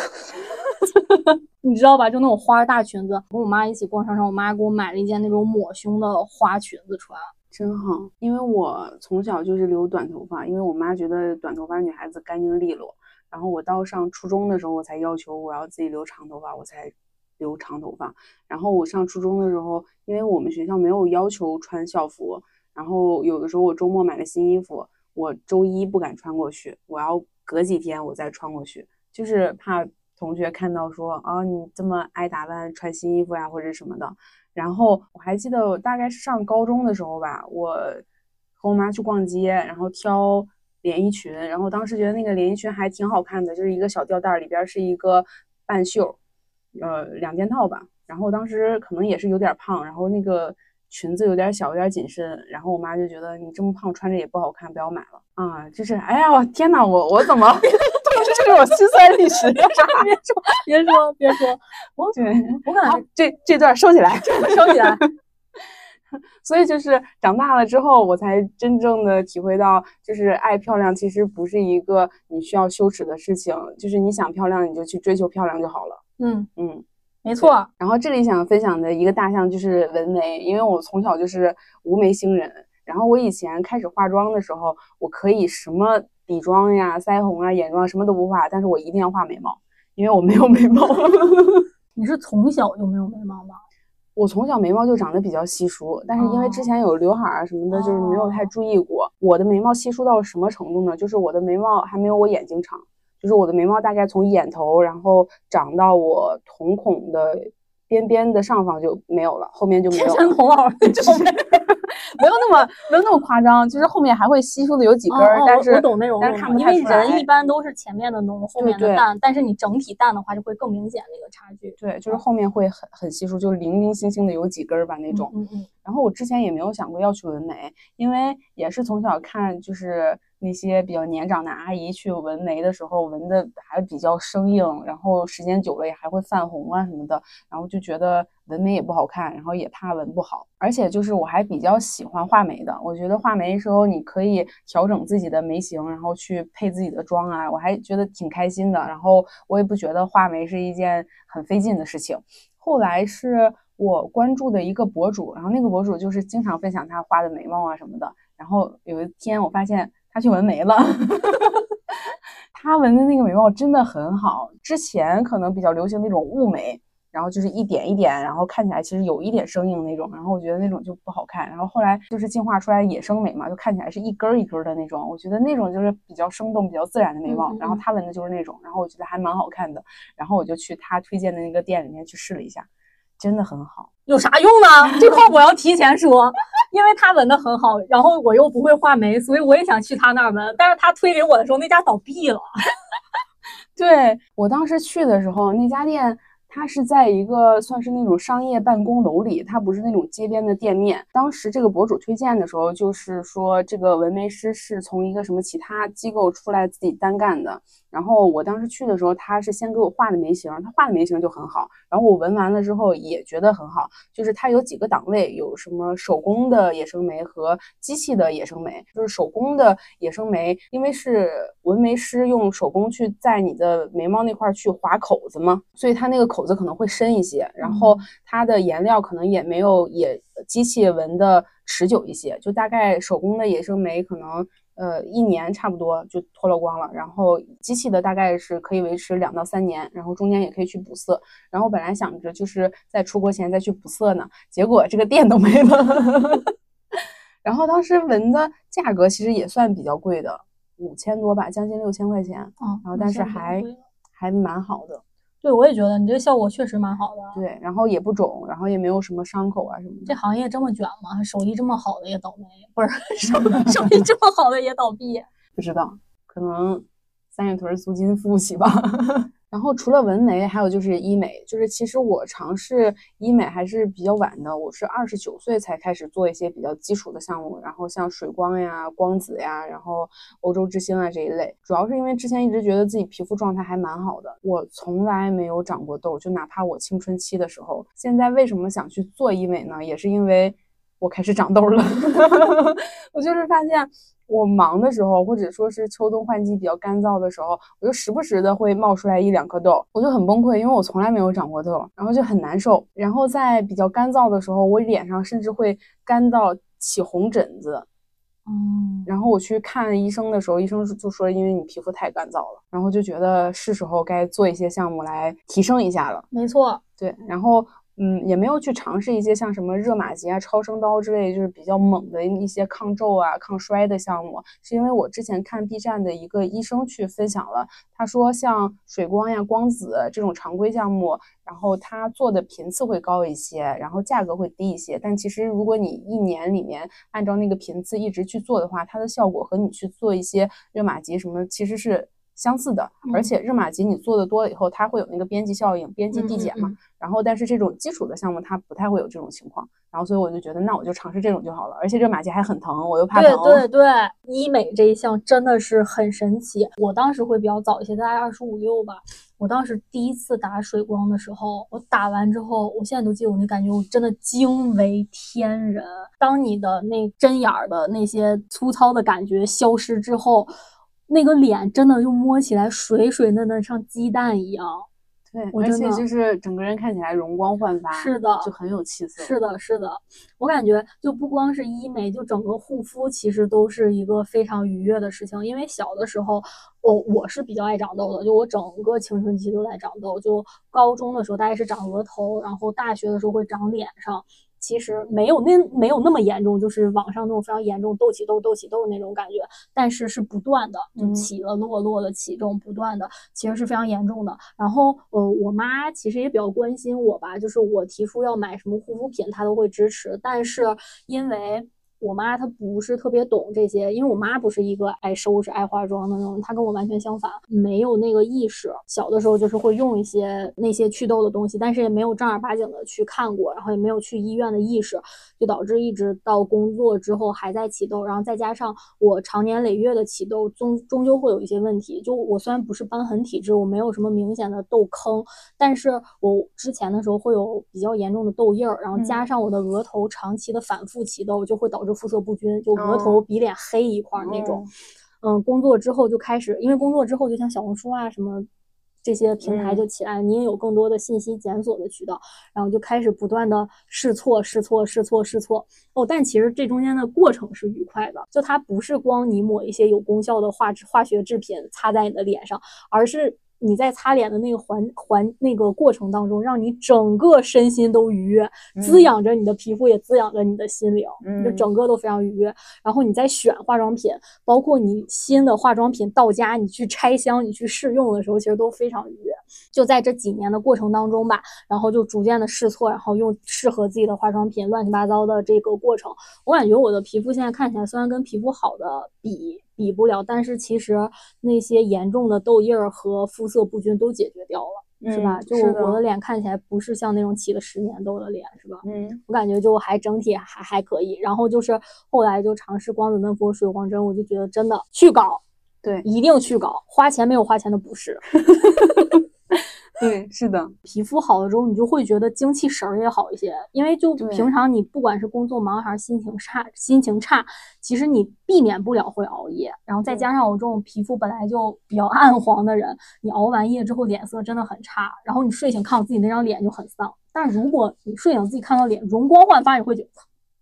[laughs] 你知道吧？就那种花大裙子。跟我妈一起逛商场，我妈给我买了一件那种抹胸的花裙子穿，真好。因为我从小就是留短头发，因为我妈觉得短头发女孩子干净利落。然后我到上初中的时候，我才要求我要自己留长头发，我才留长头发。然后我上初中的时候，因为我们学校没有要求穿校服，然后有的时候我周末买了新衣服，我周一不敢穿过去，我要。隔几天我再穿过去，就是怕同学看到说啊，你这么爱打扮，穿新衣服呀或者什么的。然后我还记得，我大概是上高中的时候吧，我和我妈去逛街，然后挑连衣裙，然后当时觉得那个连衣裙还挺好看的，就是一个小吊带里边是一个半袖，呃，两件套吧。然后当时可能也是有点胖，然后那个。裙子有点小，有点紧身，然后我妈就觉得你这么胖穿着也不好看，不要买了啊！就是，哎呀，我天哪，我我怎么这是我心酸历史？别说，别说，别说，我对，我感觉这这段收起来，收起来。所以就是长大了之后，我才真正的体会到，就是爱漂亮其实不是一个你需要羞耻的事情，就是你想漂亮，你就去追求漂亮就好了。嗯嗯。没错，然后这里想分享的一个大项就是纹眉，因为我从小就是无眉星人。然后我以前开始化妆的时候，我可以什么底妆呀、腮红啊、眼妆什么都不画，但是我一定要画眉毛，因为我没有眉毛。[laughs] 你是从小就没有眉毛吗？我从小眉毛就长得比较稀疏，但是因为之前有刘海啊什么的，就是没有太注意过。我的眉毛稀疏到什么程度呢？就是我的眉毛还没有我眼睛长。就是我的眉毛大概从眼头，然后长到我瞳孔的边边的上方就没有了，后面就没有。天山童姥就 [laughs] 是没有那么没有那么夸张，就是后面还会稀疏的有几根，但是我懂那种，但是看不出来因为人一般都是前面的浓，后面的淡，但是你整体淡的话就会更明显那个差距。对，就是后面会很很稀疏，就是零零星星的有几根吧那种。嗯嗯。然后我之前也没有想过要去纹眉，因为也是从小看就是。那些比较年长的阿姨去纹眉的时候，纹的还比较生硬，然后时间久了也还会泛红啊什么的，然后就觉得纹眉也不好看，然后也怕纹不好。而且就是我还比较喜欢画眉的，我觉得画眉的时候你可以调整自己的眉形，然后去配自己的妆啊，我还觉得挺开心的。然后我也不觉得画眉是一件很费劲的事情。后来是我关注的一个博主，然后那个博主就是经常分享他画的眉毛啊什么的。然后有一天我发现。他去纹眉了，[laughs] 他纹的那个眉毛真的很好。之前可能比较流行那种雾眉，然后就是一点一点，然后看起来其实有一点生硬那种，然后我觉得那种就不好看。然后后来就是进化出来野生眉嘛，就看起来是一根一根的那种，我觉得那种就是比较生动、比较自然的眉毛。然后他纹的就是那种，然后我觉得还蛮好看的。然后我就去他推荐的那个店里面去试了一下，真的很好。有啥用呢？这块我要提前说。[laughs] 因为他纹的很好，然后我又不会画眉，所以我也想去他那儿纹。但是他推给我的时候，那家倒闭了。[laughs] 对我当时去的时候，那家店它是在一个算是那种商业办公楼里，它不是那种街边的店面。当时这个博主推荐的时候，就是说这个纹眉师是从一个什么其他机构出来自己单干的。然后我当时去的时候，他是先给我画的眉形，他画的眉形就很好。然后我纹完了之后也觉得很好，就是它有几个档位，有什么手工的野生眉和机器的野生眉。就是手工的野生眉，因为是纹眉师用手工去在你的眉毛那块去划口子嘛，所以它那个口子可能会深一些。然后它的颜料可能也没有也机器纹的持久一些，就大概手工的野生眉可能。呃，一年差不多就脱落光了，然后机器的大概是可以维持两到三年，然后中间也可以去补色。然后本来想着就是在出国前再去补色呢，结果这个店都没了。[laughs] 然后当时纹的价格其实也算比较贵的，五千多吧，将近六千块钱。嗯，然后但是还还蛮好的。对，我也觉得你这个效果确实蛮好的。对，然后也不肿，然后也没有什么伤口啊什么的。这行业这么卷吗？手艺这么好的也倒霉，不是手 [laughs] 手艺这么好的也倒闭？不知道，可能三里屯租金付不起吧。然后除了纹眉，还有就是医美。就是其实我尝试医美还是比较晚的，我是二十九岁才开始做一些比较基础的项目。然后像水光呀、光子呀，然后欧洲之星啊这一类。主要是因为之前一直觉得自己皮肤状态还蛮好的，我从来没有长过痘，就哪怕我青春期的时候。现在为什么想去做医美呢？也是因为我开始长痘了。[laughs] 我就是发现。我忙的时候，或者说是秋冬换季比较干燥的时候，我就时不时的会冒出来一两颗痘，我就很崩溃，因为我从来没有长过痘，然后就很难受。然后在比较干燥的时候，我脸上甚至会干到起红疹子。嗯，然后我去看医生的时候，医生就说因为你皮肤太干燥了，然后就觉得是时候该做一些项目来提升一下了。没错，对，然后。嗯，也没有去尝试一些像什么热玛吉啊、超声刀之类，就是比较猛的一些抗皱啊、抗衰的项目。是因为我之前看 B 站的一个医生去分享了，他说像水光呀、光子这种常规项目，然后他做的频次会高一些，然后价格会低一些。但其实如果你一年里面按照那个频次一直去做的话，它的效果和你去做一些热玛吉什么其实是。相似的，而且热玛吉你做的多了以后，它会有那个边际效应，边际递减嘛。然后，但是这种基础的项目它不太会有这种情况。然后，所以我就觉得，那我就尝试这种就好了。而且热玛吉还很疼，我又怕疼。对对对，医美这一项真的是很神奇。我当时会比较早一些，大概二十五六吧。我当时第一次打水光的时候，我打完之后，我现在都记得我那感觉，我真的惊为天人。当你的那针眼儿的那些粗糙的感觉消失之后。那个脸真的就摸起来水水嫩嫩，像鸡蛋一样。对，而且就是整个人看起来容光焕发，是的，就很有气色。是的，是的，我感觉就不光是医美，就整个护肤其实都是一个非常愉悦的事情。因为小的时候，我我是比较爱长痘的，就我整个青春期都在长痘。就高中的时候大概是长额头，然后大学的时候会长脸上。其实没有那没有那么严重，就是网上那种非常严重痘起痘痘起痘那种感觉，但是是不断的就起了落落的起这种不断的，其实是非常严重的。然后呃，我妈其实也比较关心我吧，就是我提出要买什么护肤品，她都会支持，但是因为。我妈她不是特别懂这些，因为我妈不是一个爱收拾、爱化妆的人，她跟我完全相反，没有那个意识。小的时候就是会用一些那些祛痘的东西，但是也没有正儿八经的去看过，然后也没有去医院的意识，就导致一直到工作之后还在起痘，然后再加上我长年累月的起痘，终终究会有一些问题。就我虽然不是瘢痕体质，我没有什么明显的痘坑，但是我之前的时候会有比较严重的痘印儿，然后加上我的额头长期的反复起痘，就会导致。肤色不均，就额头比脸黑一块那种。嗯，工作之后就开始，因为工作之后就像小红书啊什么这些平台就起来，你也有更多的信息检索的渠道，然后就开始不断的试错、试错、试错、试错。哦，但其实这中间的过程是愉快的，就它不是光你抹一些有功效的化化学制品擦在你的脸上，而是。你在擦脸的那个环环那个过程当中，让你整个身心都愉悦，滋养着你的皮肤，也滋养着你的心灵，就整个都非常愉悦。然后你在选化妆品，包括你新的化妆品到家，你去拆箱，你去试用的时候，其实都非常愉悦。就在这几年的过程当中吧，然后就逐渐的试错，然后用适合自己的化妆品，乱七八糟的这个过程，我感觉我的皮肤现在看起来虽然跟皮肤好的比。比不了，但是其实那些严重的痘印儿和肤色不均都解决掉了。是吧？嗯就是我的我的脸看起来不是像那种起了十年痘的脸，是吧？嗯我感觉就还整体还还可以。然后就是后来就尝试光子嫩肤、水光针，我就觉得真的去搞，对一定去搞，花钱没有花钱的不是。[laughs] [laughs] 对，是的，皮肤好了之后，你就会觉得精气神儿也好一些，因为就平常你不管是工作忙还是心情差，心情差，其实你避免不了会熬夜，然后再加上我这种皮肤本来就比较暗黄的人，你熬完夜之后脸色真的很差，然后你睡醒看我自己那张脸就很丧。但如果你睡醒自己看到脸容光焕发，你会觉得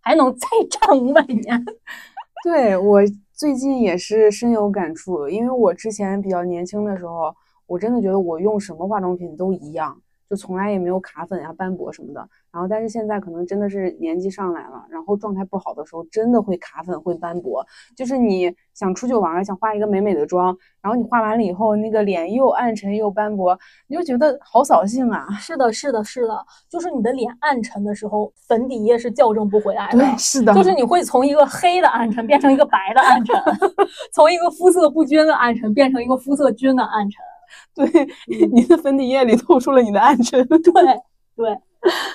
还能再战五百年。[laughs] 对我最近也是深有感触，因为我之前比较年轻的时候，我真的觉得我用什么化妆品都一样，就从来也没有卡粉呀、斑驳什么的。然后，但是现在可能真的是年纪上来了，然后状态不好的时候，真的会卡粉、会斑驳。就是你想出去玩儿，想化一个美美的妆，然后你化完了以后，那个脸又暗沉又斑驳，你就觉得好扫兴啊。是的，是的，是的，就是你的脸暗沉的时候，粉底液是校正不回来的。对，是的，就是你会从一个黑的暗沉变成一个白的暗沉，[laughs] 从一个肤色不均的暗沉变成一个肤色均的暗沉。[laughs] 对，你的粉底液里透出了你的暗沉。对对，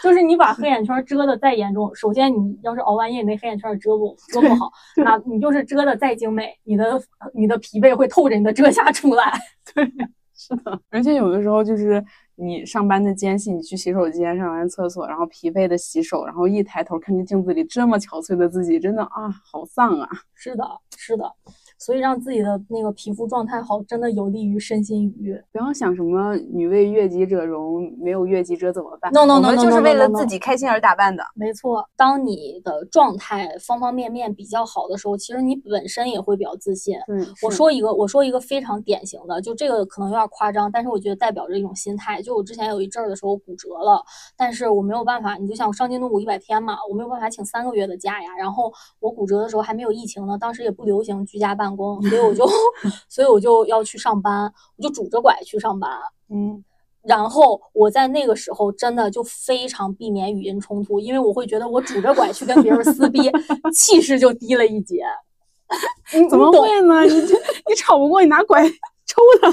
就是你把黑眼圈遮的再严重，首先你要是熬完夜，你那黑眼圈遮不遮不好，那你就是遮的再精美，你的你的疲惫会透着你的遮瑕出来。[laughs] 对是的，而且有的时候就是你上班的间隙，你去洗手间上完厕所，然后疲惫的洗手，然后一抬头看见镜子里这么憔悴的自己，真的啊，好丧啊！是的，是的。所以让自己的那个皮肤状态好，真的有利于身心愉悦。不要想什么女为悦己者容，没有悦己者怎么办 No, no, 我 no, 就是为了.自己开心而打扮的。没错，当你的状态方方面面比较好的时候，其实你本身也会比较自信。嗯，我说一个，我说一个非常典型的，就这个可能有点夸张，但是我觉得代表着一种心态。就我之前有一阵儿的时候骨折了，但是我没有办法，你就像我上京动骨一百天嘛，我没有办法请三个月的假呀。然后我骨折的时候还没有疫情呢，当时也不流行居家办公，所以我就，[laughs] 所以我就要去上班，我就拄着拐去上班。嗯，然后我在那个时候真的就非常避免语音冲突，因为我会觉得我拄着拐去跟别人撕逼，[laughs] 气势就低了一截。你怎么会呢？你这 [laughs] 你吵不过，你拿拐抽他。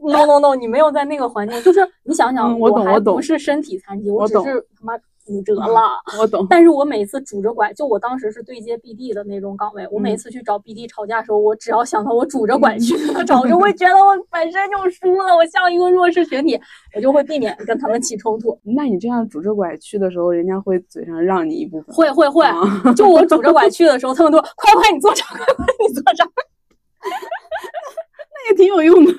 No no no，你没有在那个环境，就是你想想，嗯我懂还我懂不是身体残疾，只我只是他妈骨折了。我懂。但是我每次拄着拐，就我当时是对接 BD 的那种岗位，我每嗯次去找 BD 吵架的时候，我只要想到我拄着拐去跟他吵，我就会觉得我本身就输了，我像一个弱势群体，我就会避免跟他们起冲突。[laughs] 那你这样拄着拐去的时候，人家会嘴上让你一部分。会会会，啊就我拄着拐去的时候，他们都快快你坐这儿，快快你坐这儿。[laughs] 那也挺有用的。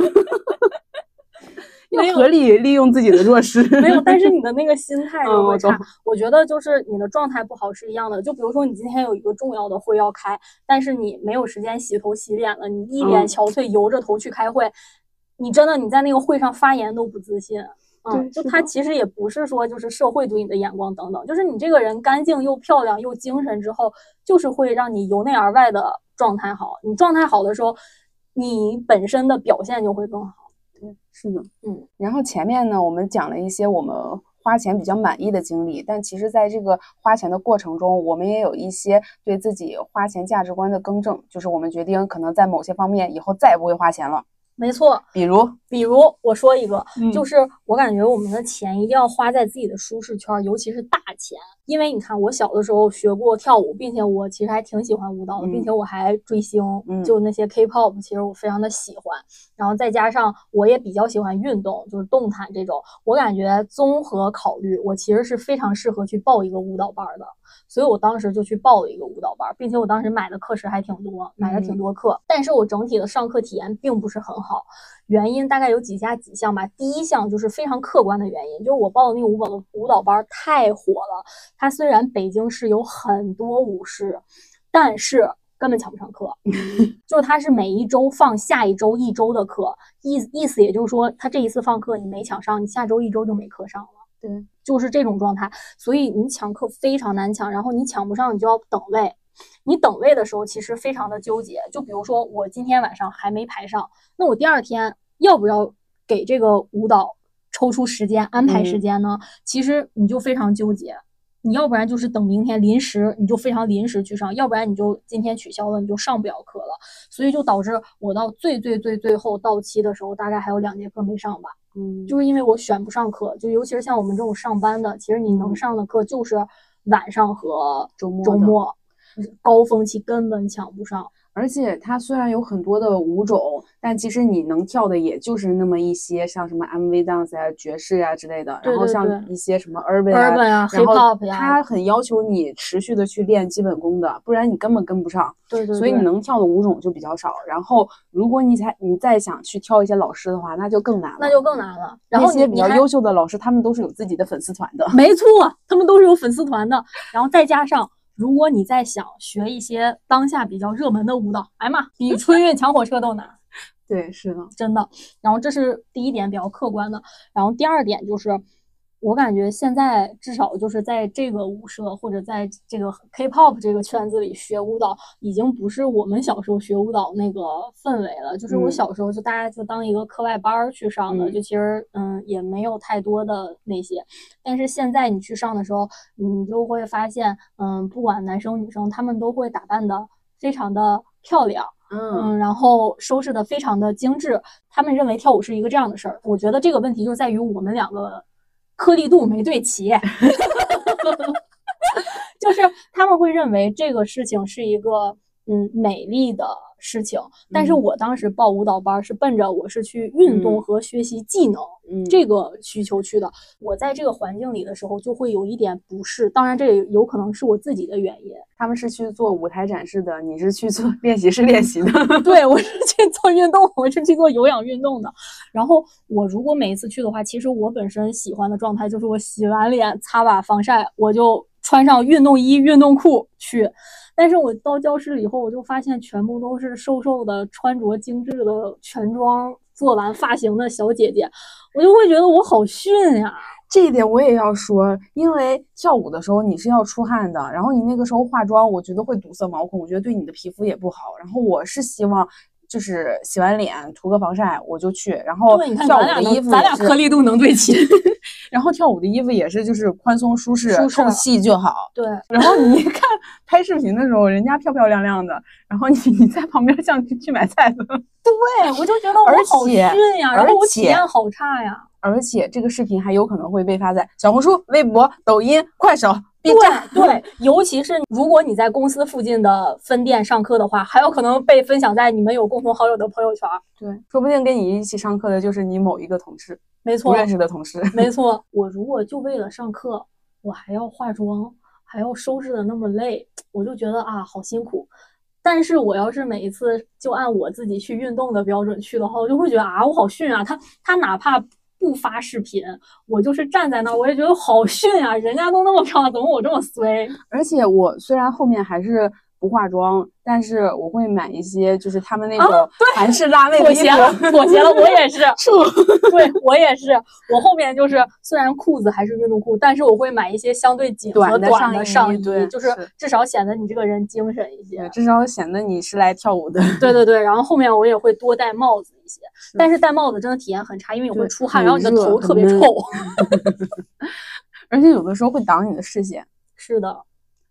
要合理利用自己的弱势。没有，但是你的那个心态我会差。懂我觉得就是你的状态不好是一样的。就比如说你今天有一个重要的会要开，但是你没有时间洗头洗脸了，你一脸嗯憔悴，油着头去开会，你真的你在那个会上发言都不自信。嗯，就他其实也不是说就是社会对你的眼光等等，就是你这个人干净又漂亮又精神之后，就是会让你由内而外的状态好。你状态好的时候，你本身的表现就会更好。对，是的，嗯。然后前面呢，我们讲了一些我们花钱比较满意的经历，但其实在这个花钱的过程中，我们也有一些对自己花钱价值观的更正，就是我们决定可能在某些方面以后再也不会花钱了。没错，比如，比如我说一个，嗯就是我感觉我们的钱一定要花在自己的舒适圈儿，尤其是大钱。因为你看，我小的时候学过跳舞，并且我其实还挺喜欢舞蹈的，并嗯且我还追星，嗯就那些 K-pop，其实我非常的喜欢。然后再加上我也比较喜欢运动，就是动弹这种，我感觉综合考虑，我其实是非常适合去报一个舞蹈班儿的。所以我当时就去报了一个舞蹈班儿，并且我当时买的课时还挺多，买了挺嗯多课，但是我整体的上课体验并不是很好。原因大概有几下几项吧。第一项就是非常客观的原因，就是我报的那个舞蹈的舞蹈班儿太火了。它虽然北京市有很多舞室，但是根本抢不上课。[laughs] 就是它是每一周放下一周一周的课，意意思也就是说，他这一次放课你没抢上，你下周一周就没课上了。对，就是这种状态，所以你抢课非常难抢，然后你抢不上，你就要等位。你等位的时候其实非常的纠结，就比如说我今天晚上还没排上，那我第二天要不要给这个舞蹈抽出时间安排时嗯间呢？其实你就非常纠结。你要不然就是等明天临时，你就非常临时去上；要不然你就今天取消了，你就上不了课了。所以就导致我到最最最最后到期的时候，大概还有两节课没上吧。嗯，就是因为我选不上课，就尤其是像我们这种上班的，其实你能上的课就是晚上和周末周末，高峰期根本抢不上。而且它虽然有很多的舞种，但其实你能跳的也就是那么一些，像什么 MV dance 啊、爵士啊之类的。然后像一些什么 urban 啊 urban 啊然后 hip hop 呀它很要求你持续的去练基本功的，不然你根本跟不上。对对所以你能跳的舞种就比较少。然后如果你才你再想去挑一些老师的话，那就更难了。那就更难了。然后那些比较优秀的老师，他们都是有自己的粉丝团的。没错，他们都是有粉丝团的。然后再加上，如果你在想学一些当下比较热门的舞蹈，[laughs] 哎呀妈，比春运抢火车都难，[laughs] 对，是的，真的。然后这是第一点比较客观的。然后第二点就是，我感觉现在至少就是在这个舞社或者在这个 K-pop 这个圈子里学舞蹈，已经不是我们小时候学舞蹈那个氛围了。就是我嗯小时候就大家就当一个课外班儿去上的，嗯就其实嗯也没有太多的那些。但是现在你去上的时候，你就会发现，嗯，不管男生女生，他们都会打扮的非常的漂亮。嗯，嗯，然后收拾的非常的精致。他们认为跳舞是一个这样的事儿，我觉得这个问题就在于我们两个颗粒度没对齐，[laughs] 就是他们会认为这个事情是一个嗯美丽的事情，但是嗯我当时报舞蹈班儿是奔着我是去运动嗯和学习技能。嗯，这个需求去的，我在这个环境里的时候就会有一点不适，当然这也有可能是我自己的原因。他们是去做舞台展示的，你是去做练习室练习的。[laughs] 对，我是去做运动，我是去做有氧运动的。然后我如果每一次去的话，其实我本身喜欢的状态就是我洗完脸擦把防晒，我就穿上运动衣、运动裤去。但是我到教室以后，我就发现全部都是瘦瘦的、穿着精致的、全妆做完发型的小姐姐，我就会觉得我好逊呀。这一点我也要说，因为跳舞的时候你是要出汗的，然后你那个时候化妆，我觉得会堵塞毛孔，我觉得对你的皮肤也不好。然后我是希望就是洗完脸涂个防晒我就去，然后跳舞的衣服咱俩颗粒度能对齐。[laughs] 然后跳舞的衣服也是就是宽松舒适，透气就好。对，然后你一看拍视频的时候，人家漂漂亮亮的，然后你你在旁边像去去买菜的，[laughs] 对，我就觉得我好逊且呀，然后我体验好差呀。而且这个视频还有可能会被发在小红书、微博、抖音、快手。对对，[laughs] 尤其是如果你在公司附近的分店上课的话，还有可能被分享在你们有共同好友的朋友圈。对，说不定跟你一起上课的就是你某一个同事，没错，不认识的同事。没 [laughs] 错。我如果就为了上课，我还要化妆，还要收拾的那么累，我就觉得啊，好辛苦。但是我要是每一次就按我自己去运动的标准去的话，我就会觉得啊，我好逊啊！他他哪怕不发视频，我就是站在那儿，我也觉得好逊啊！人家都那么漂亮，怎么我这么衰？而且我虽然后面还是不化妆，但是我会买一些就是他们那啊种韩式辣妹的衣妥协了，服。妥协了，我也是。处对我也是，我后面就是虽然裤子还是运动裤，但是我会买一些相对紧和短的上衣上衣，对就是是至少显得你这个人精神一些，。至少显得你是来跳舞的。[laughs] 对对对，然后后面我也会多戴帽子一些，但是戴帽子真的体验很差，因为你会出汗，然后你的头特别闷臭。[laughs] 而且有的时候会挡你的视线。是的，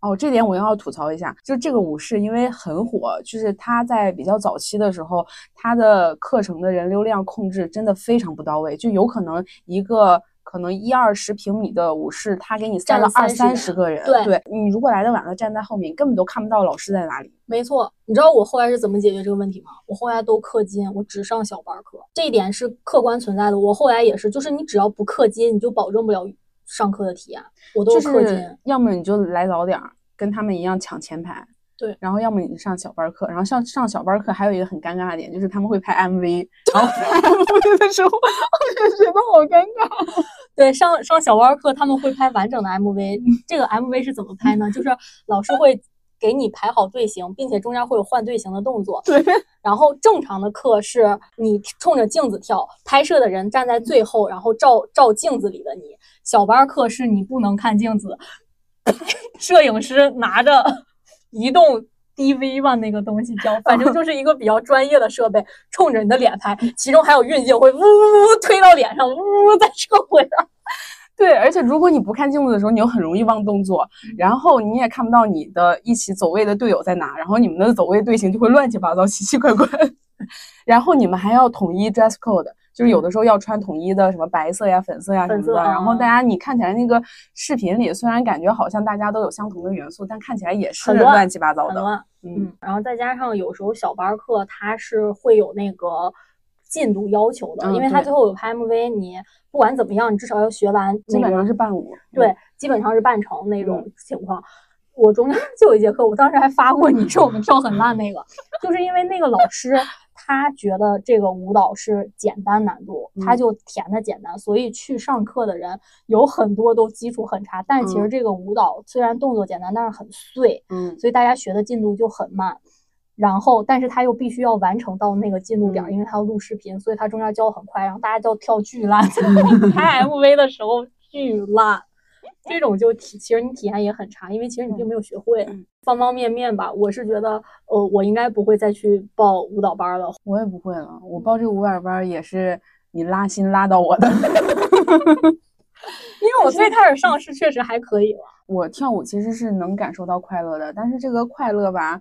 哦，这点我要吐槽一下，就这个舞室因为很火，就是它在比较早期的时候，它的课程的人流量控制真的非常不到位，就有可能一个可能一二十平米的舞室，他给你塞站了二三十个人，对你如果来的晚了，站在后面，你根本都看不到老师在哪里。没错。你知道我后来是怎么解决这个问题吗？我后来都氪金，我只上小班课，这一点是客观存在的。我后来也是，就是你只要不氪金，你就保证不了上课的体验。我都就是要么你就来早点儿，跟他们一样抢前排。对然后要么你上小班课，然后上上小班课还有一个很尴尬的点，就是他们会拍 MV，[laughs] 然后拍 MV 的时候，我就觉得好尴尬。[laughs] 对，上上小班课他们会拍完整的 MV，这个 MV 是怎么拍呢？就是老师会给你排好队形，并且中间会有换队形的动作。对，然后正常的课是你冲着镜子跳，拍摄的人站在最后，然后照照镜子里的你。小班课是你不能看镜子，[laughs] 摄影师拿着 [laughs] 移动 DV 吧，那个东西叫，反正就是一个比较专业的设备，冲着你的脸拍，其中还有运镜会呜呜呜推到脸上，呜呜再撤回来。对，而且如果你不看镜子的时候，你又很容易忘动作，然后你也看不到你的一起走位的队友在哪，然后你们的走位队形就会乱七八糟、奇奇怪怪。[laughs] 然后你们还要统一 dress code，就是有的时候要穿统一的什么白色呀、粉色呀什么的。然后大家你看起来那个视频里，虽然感觉好像大家都有相同的元素，但看起来也是乱七八糟的。嗯，然后再加上有时候小班课它是会有那个进度要求的，因为他最后有拍 MV，你不管怎么样，你至少要学完。基本上是半舞。对，基本上是半程那种情况。我中间就有一节课，我当时还发过你，说我们跳很烂那个，[laughs] 就是因为那个老师他觉得这个舞蹈是简单难度，他就填的简单，所以去上课的人有很多都基础很差。但其实这个舞蹈虽然动作简单，但是很碎，嗯，所以大家学的进度就很慢。然后，但是他又必须要完成到那个进度点，因为他要录视频，所以他中间教很快，然后大家就要跳巨烂，[laughs] 拍 MV 的时候巨烂。这种就体，其实你体验也很差，因为其实你并没有学会方方面面吧。我是觉得，呃，我应该不会再去报舞蹈班了。我也不会了，我报这个舞蹈班也是你拉新拉到我的，因为我最开始上是确实还可以了。[laughs] 我跳舞其实是能感受到快乐的，但是这个快乐吧。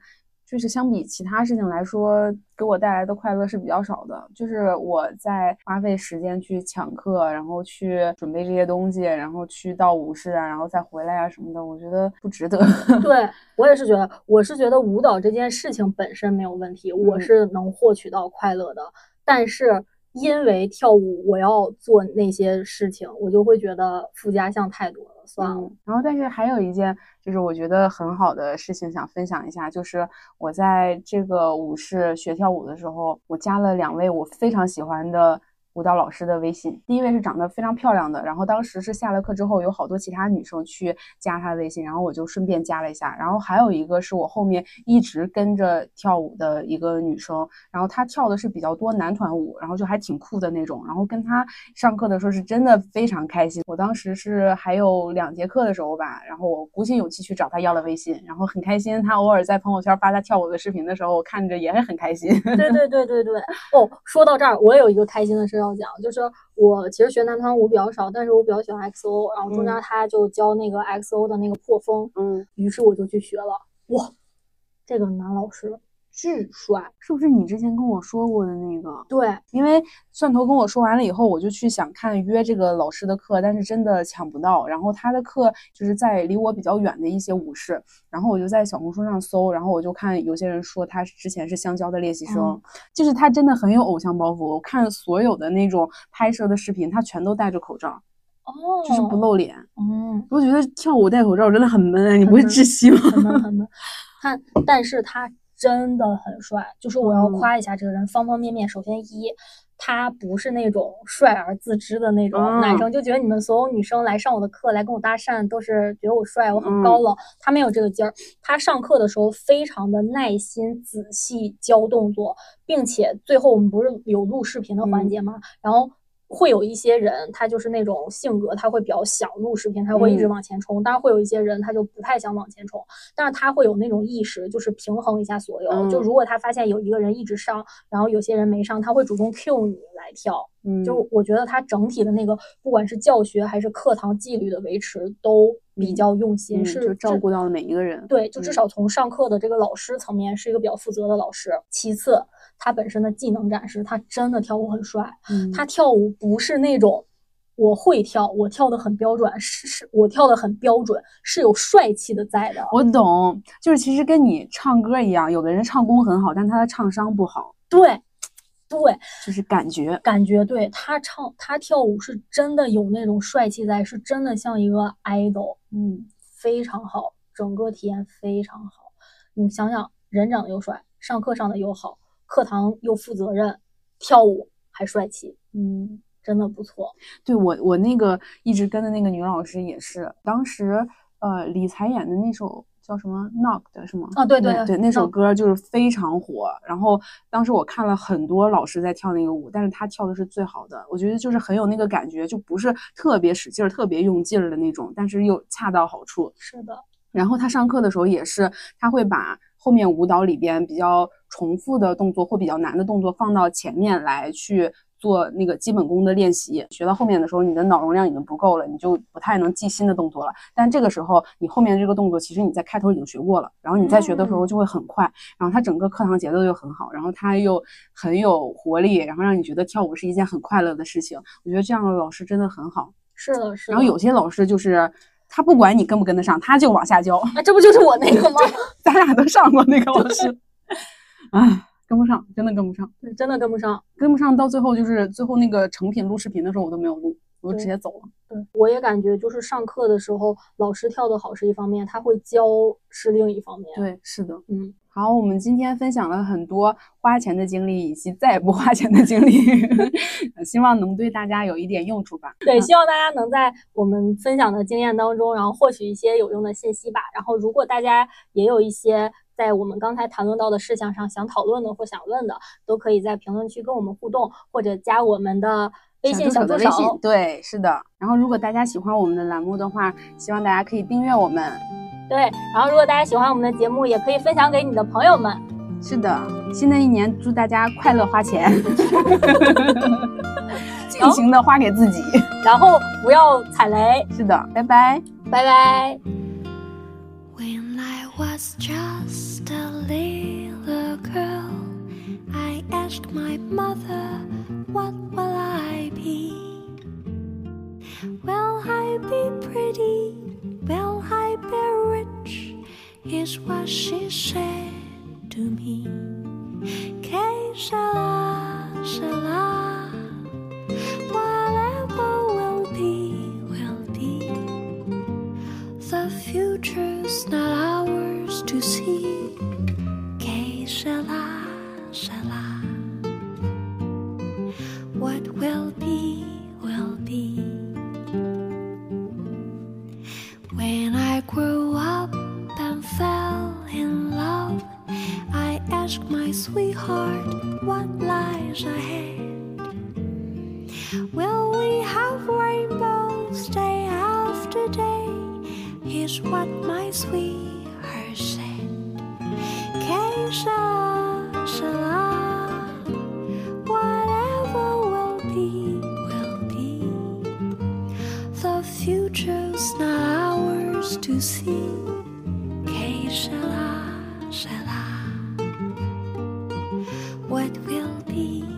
就是相比其他事情来说，给我带来的快乐是比较少的。就是我在花费时间去抢课，然后去准备这些东西，然后去到舞室啊，然后再回来啊什么的，我觉得不值得。对 [laughs] 我也是觉得，我是觉得舞蹈这件事情本身没有问题，我是能获取到快乐的。但是因为跳舞，我要做那些事情，我就会觉得附加项太多了。算了，然后但是还有一件就是我觉得很好的事情想分享一下，就是我在这个舞室学跳舞的时候，我加了两位我非常喜欢的。舞蹈老师的微信，第一位是长得非常漂亮的，然后当时是下了课之后，有好多其他女生去加她微信，然后我就顺便加了一下。然后还有一个是我后面一直跟着跳舞的一个女生，然后她跳的是比较多男团舞，然后就还挺酷的那种。然后跟她上课的时候是真的非常开心。我当时是还有两节课的时候吧，然后我鼓起勇气去找她要了微信，然后很开心。她偶尔在朋友圈发她跳舞的视频的时候，我看着也是很开心。对对对对对。哦，说到这儿，我也有一个开心的事。要讲，就是我其实学男团舞比较少，但是我比较喜欢 XO，然后中间他就教那个 XO 的那个破风，嗯，于是我就去学了。哇，这个男老师。巨帅，是不是你之前跟我说过的那个？对，因为蒜头跟我说完了以后，我就去想看约这个老师的课，但是真的抢不到。然后他的课就是在离我比较远的一些舞室，然后我就在小红书上搜，然后我就看有些人说他之前是香蕉的练习生，就是他真的很有偶像包袱。我看所有的那种拍摄的视频，他全都戴着口罩，哦，就是不露脸。嗯，我觉得跳舞戴口罩真的很闷，你不会窒息吗？很闷很闷。他，但是他。真的很帅，就是我要夸一下这个人，方方面面。首先一，他不是那种帅而自知的那种男生，就觉得你们所有女生来上我的课来跟我搭讪，都是觉得我帅，我很高冷。他没有这个劲儿，他上课的时候非常的耐心、仔细教动作，并且最后我们不是有录视频的环节吗？然后。会有一些人，他就是那种性格，他会比较想录视频，他会一直往前冲。当然会有一些人，他就不太想往前冲，但是他会有那种意识，就是平衡一下所有。就如果他发现有一个人一直上，然后有些人没上，他会主动 Q 你来跳。嗯，就我觉得他整体的那个，不管是教学还是课堂纪律的维持，都比较用心，是照顾到了每一个人。对，就至少从上课的这个老师层面，是一个比较负责的老师。其次。他本身的技能展示，他真的跳舞很帅。他跳舞不是那种我会跳，我跳的很标准，是是我跳的很标准，是有帅气的在的。我懂，就是其实跟你唱歌一样，有的人唱功很好，但他的唱商不好。对，对，就是感觉，感觉对他唱他跳舞是真的有那种帅气在，是真的像一个 idol。嗯，非常好，整个体验非常好。你想想，人长得又帅，上课上的又好。课堂又负责任，跳舞还帅气，嗯，真的不错。对我，我那个一直跟的那个女老师也是，当时呃，李才演的那首叫什么《Knock》的是吗？啊，对对对，那首歌就是非常火。然后当时我看了很多老师在跳那个舞，但是他跳的是最好的，我觉得就是很有那个感觉，就不是特别使劲儿、特别用劲儿的那种，但是又恰到好处。是的。然后他上课的时候也是，他会把。后面舞蹈里边比较重复的动作或比较难的动作放到前面来去做那个基本功的练习，学到后面的时候，你的脑容量已经不够了，你就不太能记新的动作了。但这个时候，你后面这个动作其实你在开头已经学过了，然后你在学的时候就会很快，然后它整个课堂节奏又很好，然后它又很有活力，然后让你觉得跳舞是一件很快乐的事情。我觉得这样的老师真的很好。是的，是的。然后有些老师就是他不管你跟不跟得上，他就往下教。啊这不就是我那个吗？[laughs] 咱俩都上过那个老师。唉。[laughs] 跟不上，真的跟不上，对，真的跟不上，跟不上，到最后就是最后那个成品录视频的时候，我都没有录，我就直接走了。对，我也感觉就是上课的时候，老师跳得好是一方面，他会教是另一方面。对，是的，嗯。好，我们今天分享了很多花钱的经历以及再也不花钱的经历，[laughs] 希望能对大家有一点用处吧。对，希望大家能在我们分享的经验当中，然后获取一些有用的信息吧。然后，如果大家也有一些在我们刚才谈论到的事项上想讨论的或想问的，都可以在评论区跟我们互动，或者加我们的微信小助手。对，是的。然后，如果大家喜欢我们的栏目的话，希望大家可以订阅我们。对，然后如果大家喜欢我们的节目，也可以分享给你的朋友们。是的，新的一年祝大家快乐花钱，[laughs] 尽情的花给自己，然后不要踩雷。是的，拜拜，拜拜。Will I be rich? Is what she said to me. Que sera, sera. Whatever will be, will be. The future's not ours to see. Que sera, sera. What will be, will be. When I grew up and fell in love, I asked my sweetheart what lies ahead. Will we have rainbows day after day? Here's what my sweetheart said. Que sera, whatever will be, will be. The future's to see. Keshala, shala. What will be?